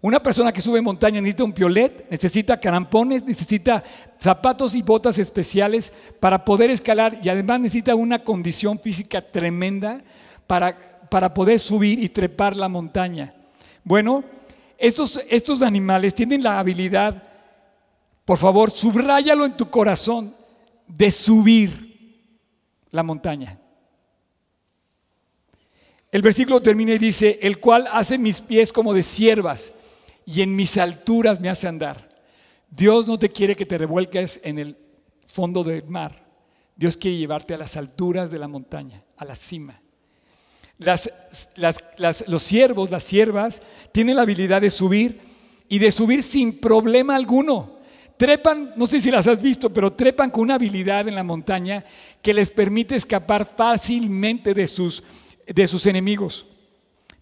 Speaker 1: Una persona que sube montaña necesita un piolet, necesita carampones, necesita zapatos y botas especiales para poder escalar y además necesita una condición física tremenda para, para poder subir y trepar la montaña. Bueno, estos, estos animales tienen la habilidad, por favor, subráyalo en tu corazón, de subir la montaña. El versículo termina y dice, el cual hace mis pies como de siervas y en mis alturas me hace andar. Dios no te quiere que te revuelques en el fondo del mar. Dios quiere llevarte a las alturas de la montaña, a la cima. Los siervos, las siervas, tienen la habilidad de subir y de subir sin problema alguno. Trepan, no sé si las has visto, pero trepan con una habilidad en la montaña que les permite escapar fácilmente de sus, de sus enemigos.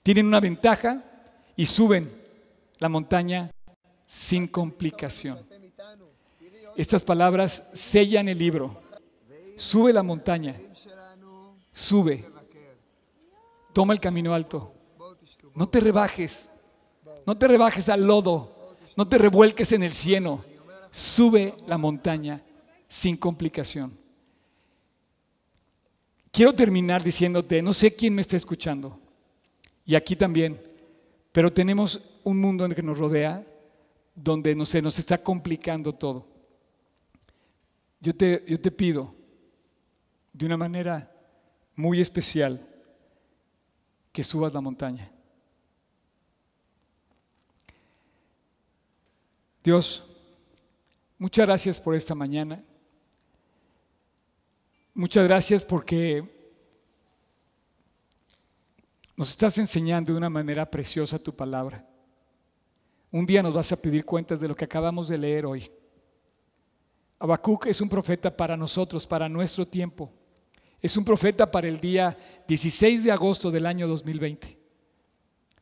Speaker 1: Tienen una ventaja y suben la montaña sin complicación. Estas palabras sellan el libro. Sube la montaña, sube, toma el camino alto. No te rebajes, no te rebajes al lodo, no te revuelques en el cieno. Sube la montaña sin complicación. Quiero terminar diciéndote, no sé quién me está escuchando, y aquí también, pero tenemos un mundo en el que nos rodea donde no se nos está complicando todo. Yo te, yo te pido de una manera muy especial que subas la montaña. Dios, muchas gracias por esta mañana. Muchas gracias porque nos estás enseñando de una manera preciosa tu palabra. Un día nos vas a pedir cuentas de lo que acabamos de leer hoy. Habacuc es un profeta para nosotros, para nuestro tiempo. Es un profeta para el día 16 de agosto del año 2020.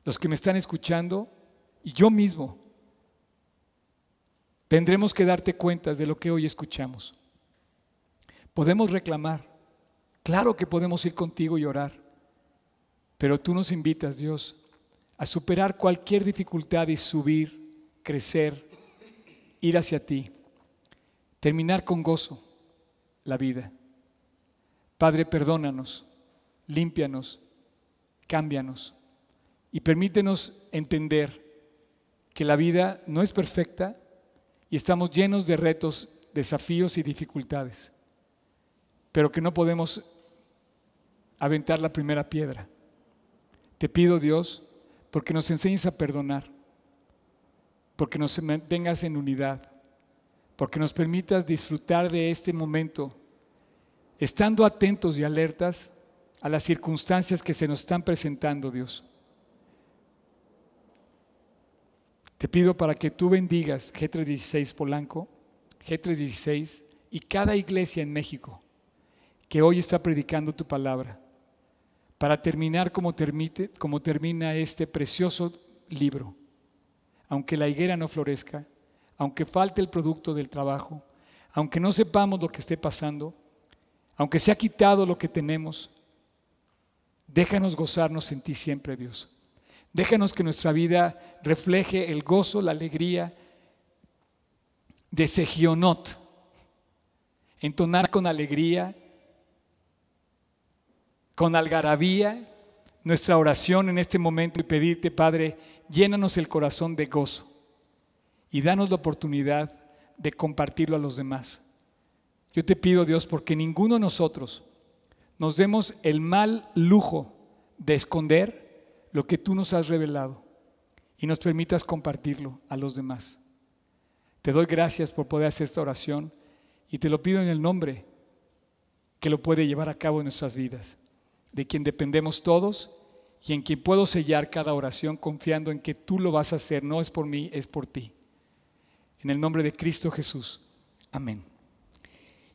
Speaker 1: Los que me están escuchando y yo mismo tendremos que darte cuentas de lo que hoy escuchamos. Podemos reclamar, claro que podemos ir contigo y orar. Pero tú nos invitas, Dios, a superar cualquier dificultad y subir, crecer, ir hacia ti, terminar con gozo la vida. Padre, perdónanos, límpianos, cámbianos y permítenos entender que la vida no es perfecta y estamos llenos de retos, desafíos y dificultades, pero que no podemos aventar la primera piedra. Te pido, Dios, porque nos enseñes a perdonar, porque nos mantengas en unidad, porque nos permitas disfrutar de este momento, estando atentos y alertas a las circunstancias que se nos están presentando, Dios. Te pido para que tú bendigas G316 Polanco, G316 y cada iglesia en México que hoy está predicando tu palabra para terminar como, como termina este precioso libro. Aunque la higuera no florezca, aunque falte el producto del trabajo, aunque no sepamos lo que esté pasando, aunque se ha quitado lo que tenemos, déjanos gozarnos en ti siempre, Dios. Déjanos que nuestra vida refleje el gozo, la alegría de Segionot. Entonar con alegría con algarabía nuestra oración en este momento y pedirte, Padre, llénanos el corazón de gozo y danos la oportunidad de compartirlo a los demás. Yo te pido, Dios, porque ninguno de nosotros nos demos el mal lujo de esconder lo que tú nos has revelado y nos permitas compartirlo a los demás. Te doy gracias por poder hacer esta oración y te lo pido en el nombre que lo puede llevar a cabo en nuestras vidas de quien dependemos todos y en quien puedo sellar cada oración confiando en que tú lo vas a hacer, no es por mí, es por ti. En el nombre de Cristo Jesús. Amén.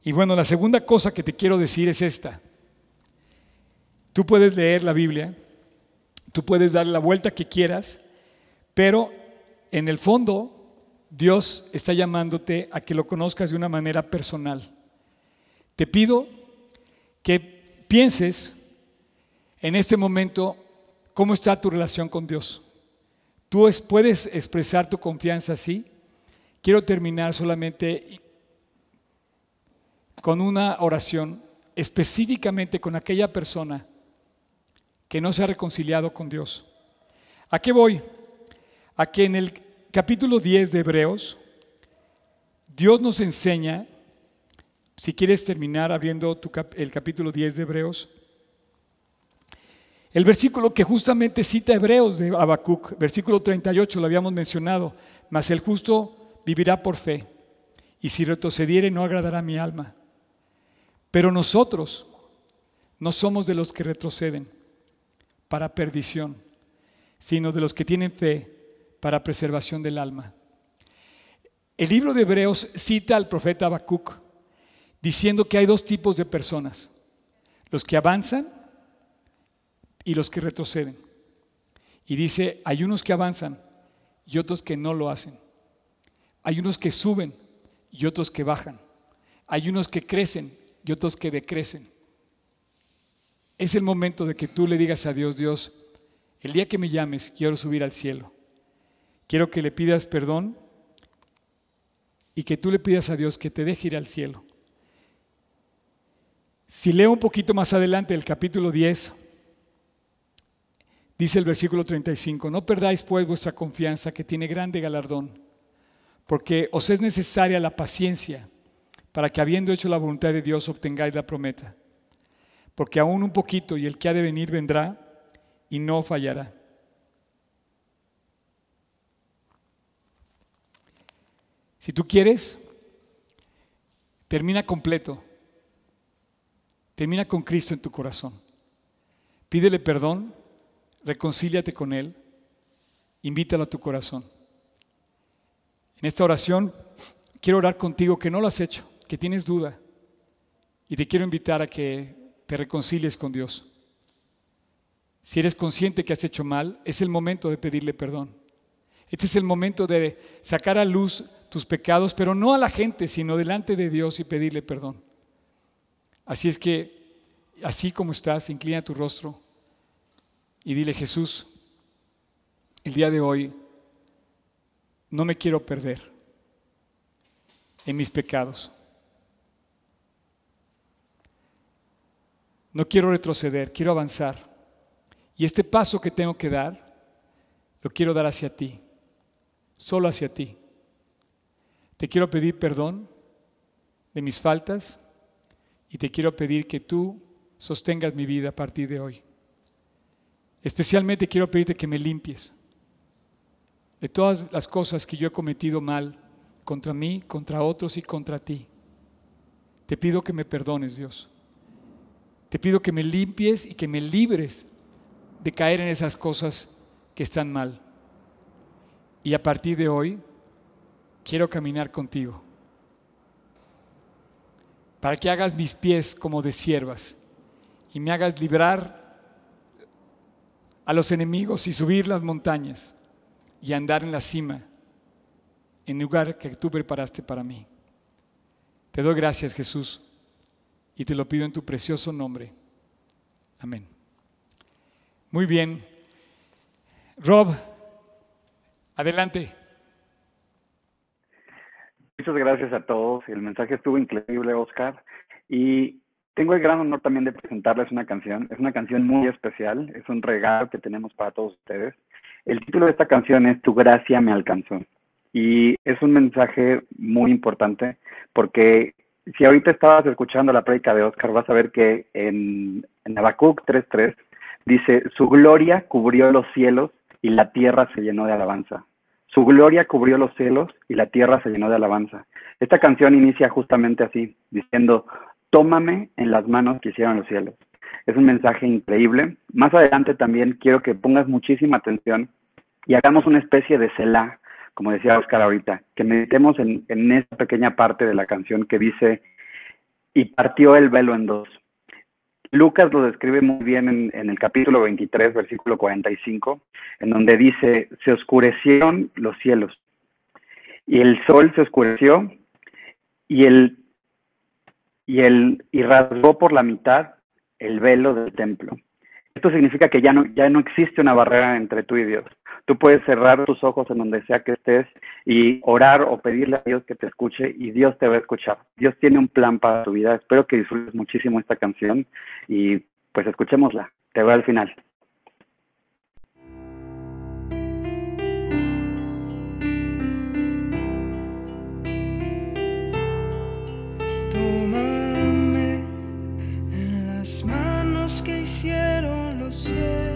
Speaker 1: Y bueno, la segunda cosa que te quiero decir es esta. Tú puedes leer la Biblia, tú puedes dar la vuelta que quieras, pero en el fondo Dios está llamándote a que lo conozcas de una manera personal. Te pido que pienses en este momento cómo está tu relación con Dios. ¿Tú puedes expresar tu confianza así? Quiero terminar solamente con una oración específicamente con aquella persona que no se ha reconciliado con Dios. ¿A qué voy? A que en el capítulo 10 de Hebreos, Dios nos enseña, si quieres terminar abriendo el capítulo 10 de Hebreos, el versículo que justamente cita Hebreos de Habacuc, versículo 38, lo habíamos mencionado, mas el justo vivirá por fe, y si retrocediere no agradará mi alma. Pero nosotros no somos de los que retroceden para perdición, sino de los que tienen fe para preservación del alma. El libro de Hebreos cita al profeta Habacuc diciendo que hay dos tipos de personas, los que avanzan y los que retroceden. Y dice, hay unos que avanzan y otros que no lo hacen. Hay unos que suben y otros que bajan. Hay unos que crecen y otros que decrecen. Es el momento de que tú le digas a Dios, Dios, el día que me llames quiero subir al cielo. Quiero que le pidas perdón y que tú le pidas a Dios que te deje ir al cielo. Si leo un poquito más adelante el capítulo 10, dice el versículo 35, no perdáis pues vuestra confianza que tiene grande galardón, porque os es necesaria la paciencia para que habiendo hecho la voluntad de Dios obtengáis la promesa. Porque aún un poquito y el que ha de venir vendrá y no fallará. Si tú quieres, termina completo. Termina con Cristo en tu corazón. Pídele perdón, reconcíliate con Él, invítalo a tu corazón. En esta oración quiero orar contigo que no lo has hecho que tienes duda y te quiero invitar a que te reconcilies con Dios. Si eres consciente que has hecho mal, es el momento de pedirle perdón. Este es el momento de sacar a luz tus pecados, pero no a la gente, sino delante de Dios y pedirle perdón. Así es que, así como estás, inclina tu rostro y dile, Jesús, el día de hoy no me quiero perder en mis pecados. No quiero retroceder, quiero avanzar. Y este paso que tengo que dar, lo quiero dar hacia ti, solo hacia ti. Te quiero pedir perdón de mis faltas y te quiero pedir que tú sostengas mi vida a partir de hoy. Especialmente quiero pedirte que me limpies de todas las cosas que yo he cometido mal contra mí, contra otros y contra ti. Te pido que me perdones, Dios. Te pido que me limpies y que me libres de caer en esas cosas que están mal. Y a partir de hoy, quiero caminar contigo. Para que hagas mis pies como de siervas y me hagas librar a los enemigos y subir las montañas y andar en la cima, en el lugar que tú preparaste para mí. Te doy gracias, Jesús y te lo pido en tu precioso nombre. Amén. Muy bien. Rob, adelante.
Speaker 2: Muchas gracias a todos. El mensaje estuvo increíble, Oscar. Y tengo el gran honor también de presentarles una canción. Es una canción muy especial. Es un regalo que tenemos para todos ustedes. El título de esta canción es Tu gracia me alcanzó. Y es un mensaje muy importante porque si ahorita estabas escuchando la prédica de Oscar, vas a ver que en, en Habacuc 3.3 dice, su gloria cubrió los cielos y la tierra se llenó de alabanza. Su gloria cubrió los cielos y la tierra se llenó de alabanza. Esta canción inicia justamente así, diciendo, tómame en las manos que hicieron los cielos. Es un mensaje increíble. Más adelante también quiero que pongas muchísima atención y hagamos una especie de Selah como decía Oscar ahorita, que meditemos en, en esa pequeña parte de la canción que dice, y partió el velo en dos. Lucas lo describe muy bien en, en, el capítulo 23, versículo 45, en donde dice, se oscurecieron los cielos.
Speaker 3: y el sol se oscureció y el y el y rasgó por la mitad el velo del templo. Esto significa que ya no ya no existe una barrera entre tú y Dios. Tú puedes cerrar tus ojos en donde sea que estés y orar o pedirle a Dios que te escuche y Dios te va a escuchar. Dios tiene un plan para tu vida. Espero que disfrutes muchísimo esta canción y pues escuchémosla. Te veo al final. Wow,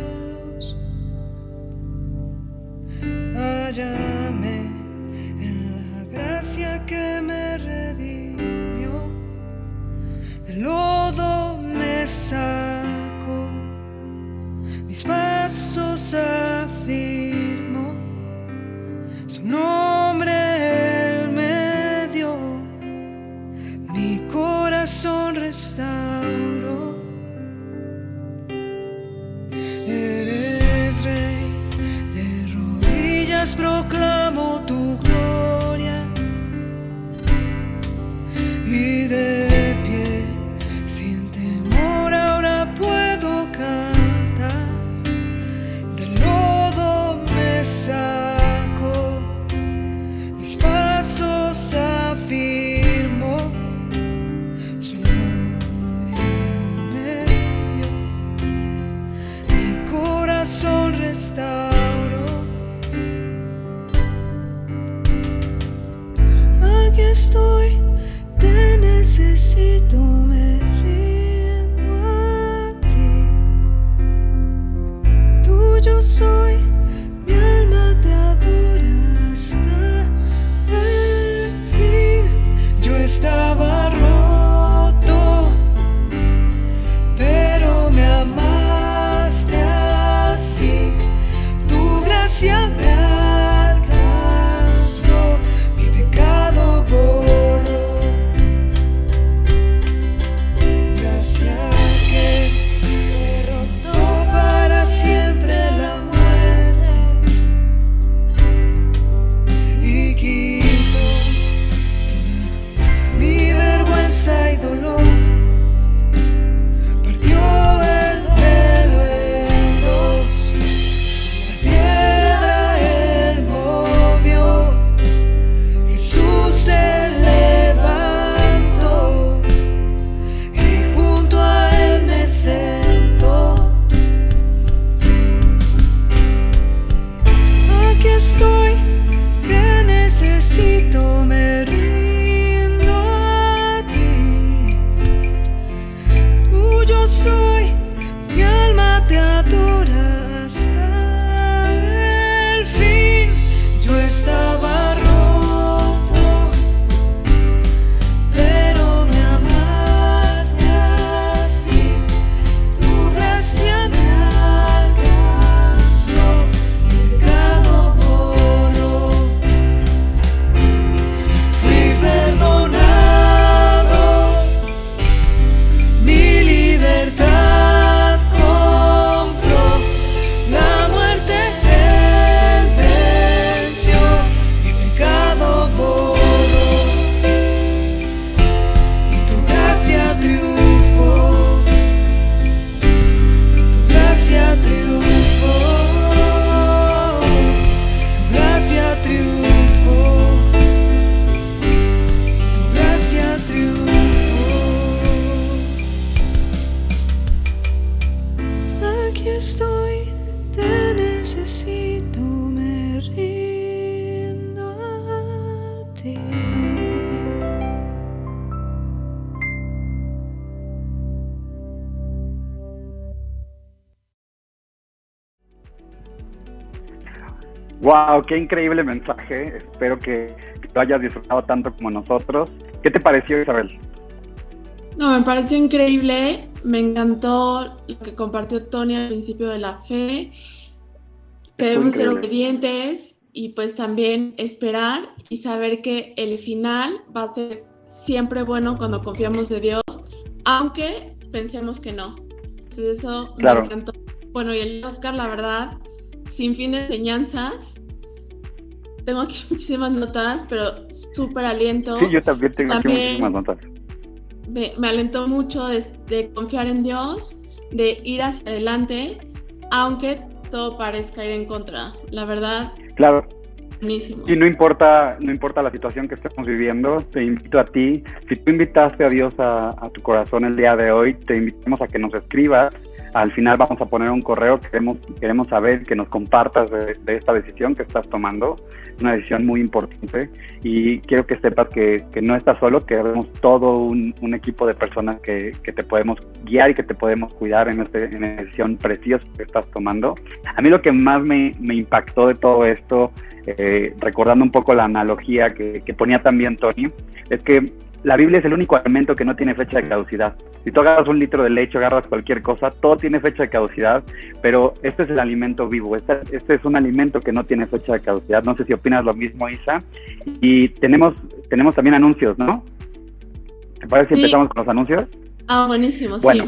Speaker 3: qué increíble mensaje. Espero que, lo hayas disfrutado tanto como nosotros. ¿Qué te pareció, Isabel?
Speaker 4: No, me pareció increíble. Me encantó lo que compartió Tony al principio de la fe. Que debemos ser obedientes y pues también esperar y saber que el final va a ser siempre bueno cuando confiamos de Dios, aunque pensemos que no. Entonces eso me encantó. Bueno, y el Oscar, la verdad, sin fin de enseñanzas, tengo aquí muchísimas notas, pero súper aliento.
Speaker 2: Sí, yo también tengo aquí muchísimas notas.
Speaker 4: Me, alentó mucho de, confiar en Dios, de ir hacia adelante, aunque todo parezca ir en contra. La verdad.
Speaker 2: Claro. Buenísimo. Y no importa, no importa la situación que estemos viviendo, te invito a ti, si tú invitaste a Dios a, a tu corazón el día de hoy, te invitamos a que nos escribas al final vamos a poner un correo, queremos, queremos saber que nos compartas de, esta decisión que estás tomando, una decisión muy importante y quiero que sepas que, no estás solo, que tenemos todo un, equipo de personas que, te podemos guiar y que te podemos cuidar en, este, en esta decisión preciosa que estás tomando. A mí lo que más me, impactó de todo esto, eh, recordando un poco la analogía que, que ponía también Tony, es que la Biblia es el único alimento que no tiene fecha de caducidad. Si tú agarras un litro de leche, agarras cualquier cosa, todo tiene fecha de caducidad, pero este es el alimento vivo, este, este, es un alimento que no tiene fecha de caducidad. No sé si opinas lo mismo, Isa. Y tenemos, tenemos también anuncios, ¿no? ¿Te parece si empezamos con los anuncios?
Speaker 4: Ah, buenísimo,
Speaker 2: bueno,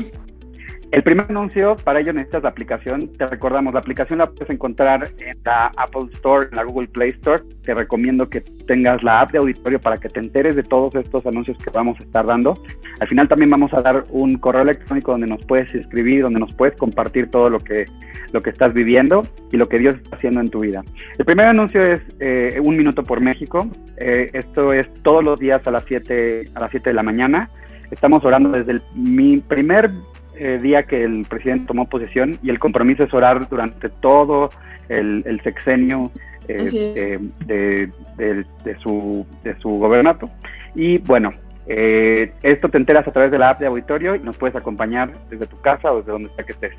Speaker 2: el primer anuncio, para ello necesitas la aplicación. Te recordamos, la aplicación la puedes encontrar en la Apple Store, en la Google Play Store. Te recomiendo que tengas la app de auditorio para que te enteres de todos estos anuncios que vamos a estar dando. Al final también vamos a dar un correo electrónico donde nos puedes escribir, donde nos puedes compartir todo lo que, lo que estás viviendo y lo que Dios está haciendo en tu vida. El primer anuncio es eh, Un Minuto por México. Eh, esto es todos los días a las 7 a las 7 de la mañana. Estamos orando desde el, mi primer eh, día que el presidente tomó posesión y el compromiso es orar durante todo el, sexenio eh, de, su, de su gobernato. Y bueno, eh, esto te enteras a través de la app de auditorio y nos puedes acompañar desde tu casa o desde donde sea que estés.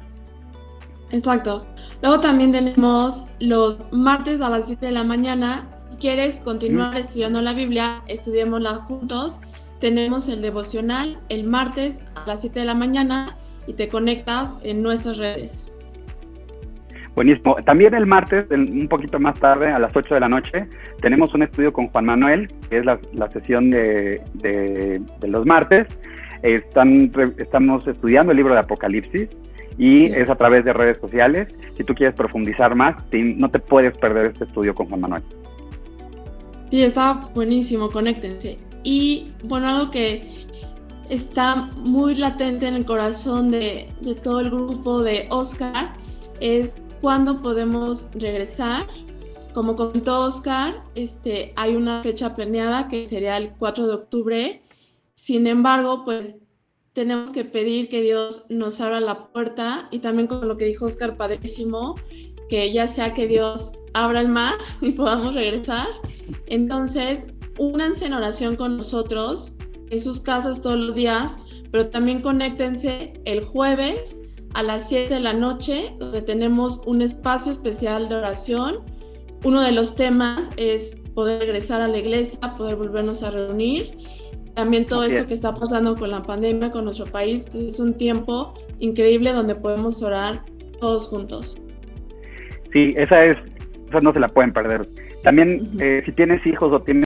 Speaker 4: Exacto. Luego también tenemos los martes a las 7 de la mañana. Si quieres continuar estudiando la Biblia, estudiémosla juntos. Tenemos el devocional el martes a las 7 de la mañana y te conectas en nuestras redes.
Speaker 2: Buenísimo. También el martes, un poquito más tarde, a las 8 de la noche, tenemos un estudio con Juan Manuel, que es la, sesión de, los martes. Están, estamos estudiando el libro de Apocalipsis y es a través de redes sociales. Si tú quieres profundizar más, no te puedes perder este estudio con Juan Manuel.
Speaker 4: Sí, está buenísimo, conéctense. Y bueno, algo que está muy latente en el corazón de, todo el grupo de Oscar es cuándo podemos regresar. Como contó Oscar, este, hay una fecha planeada que sería el 4 de octubre. Sin embargo, pues tenemos que pedir que Dios nos abra la puerta y también con lo que dijo Oscar Padrísimo, que ya sea que Dios abra el mar y podamos regresar. Entonces, únanse en oración con nosotros en sus casas todos los días, pero también conéctense el jueves a las 7 de la noche, donde tenemos un espacio especial de oración. Uno de los temas es poder regresar a la iglesia, poder volvernos a reunir. También todo esto que está pasando con la pandemia, con nuestro país, es un tiempo increíble donde podemos orar todos juntos.
Speaker 2: Sí, esa es, esa no se la pueden perder. También, eh, si tienes hijos o tienes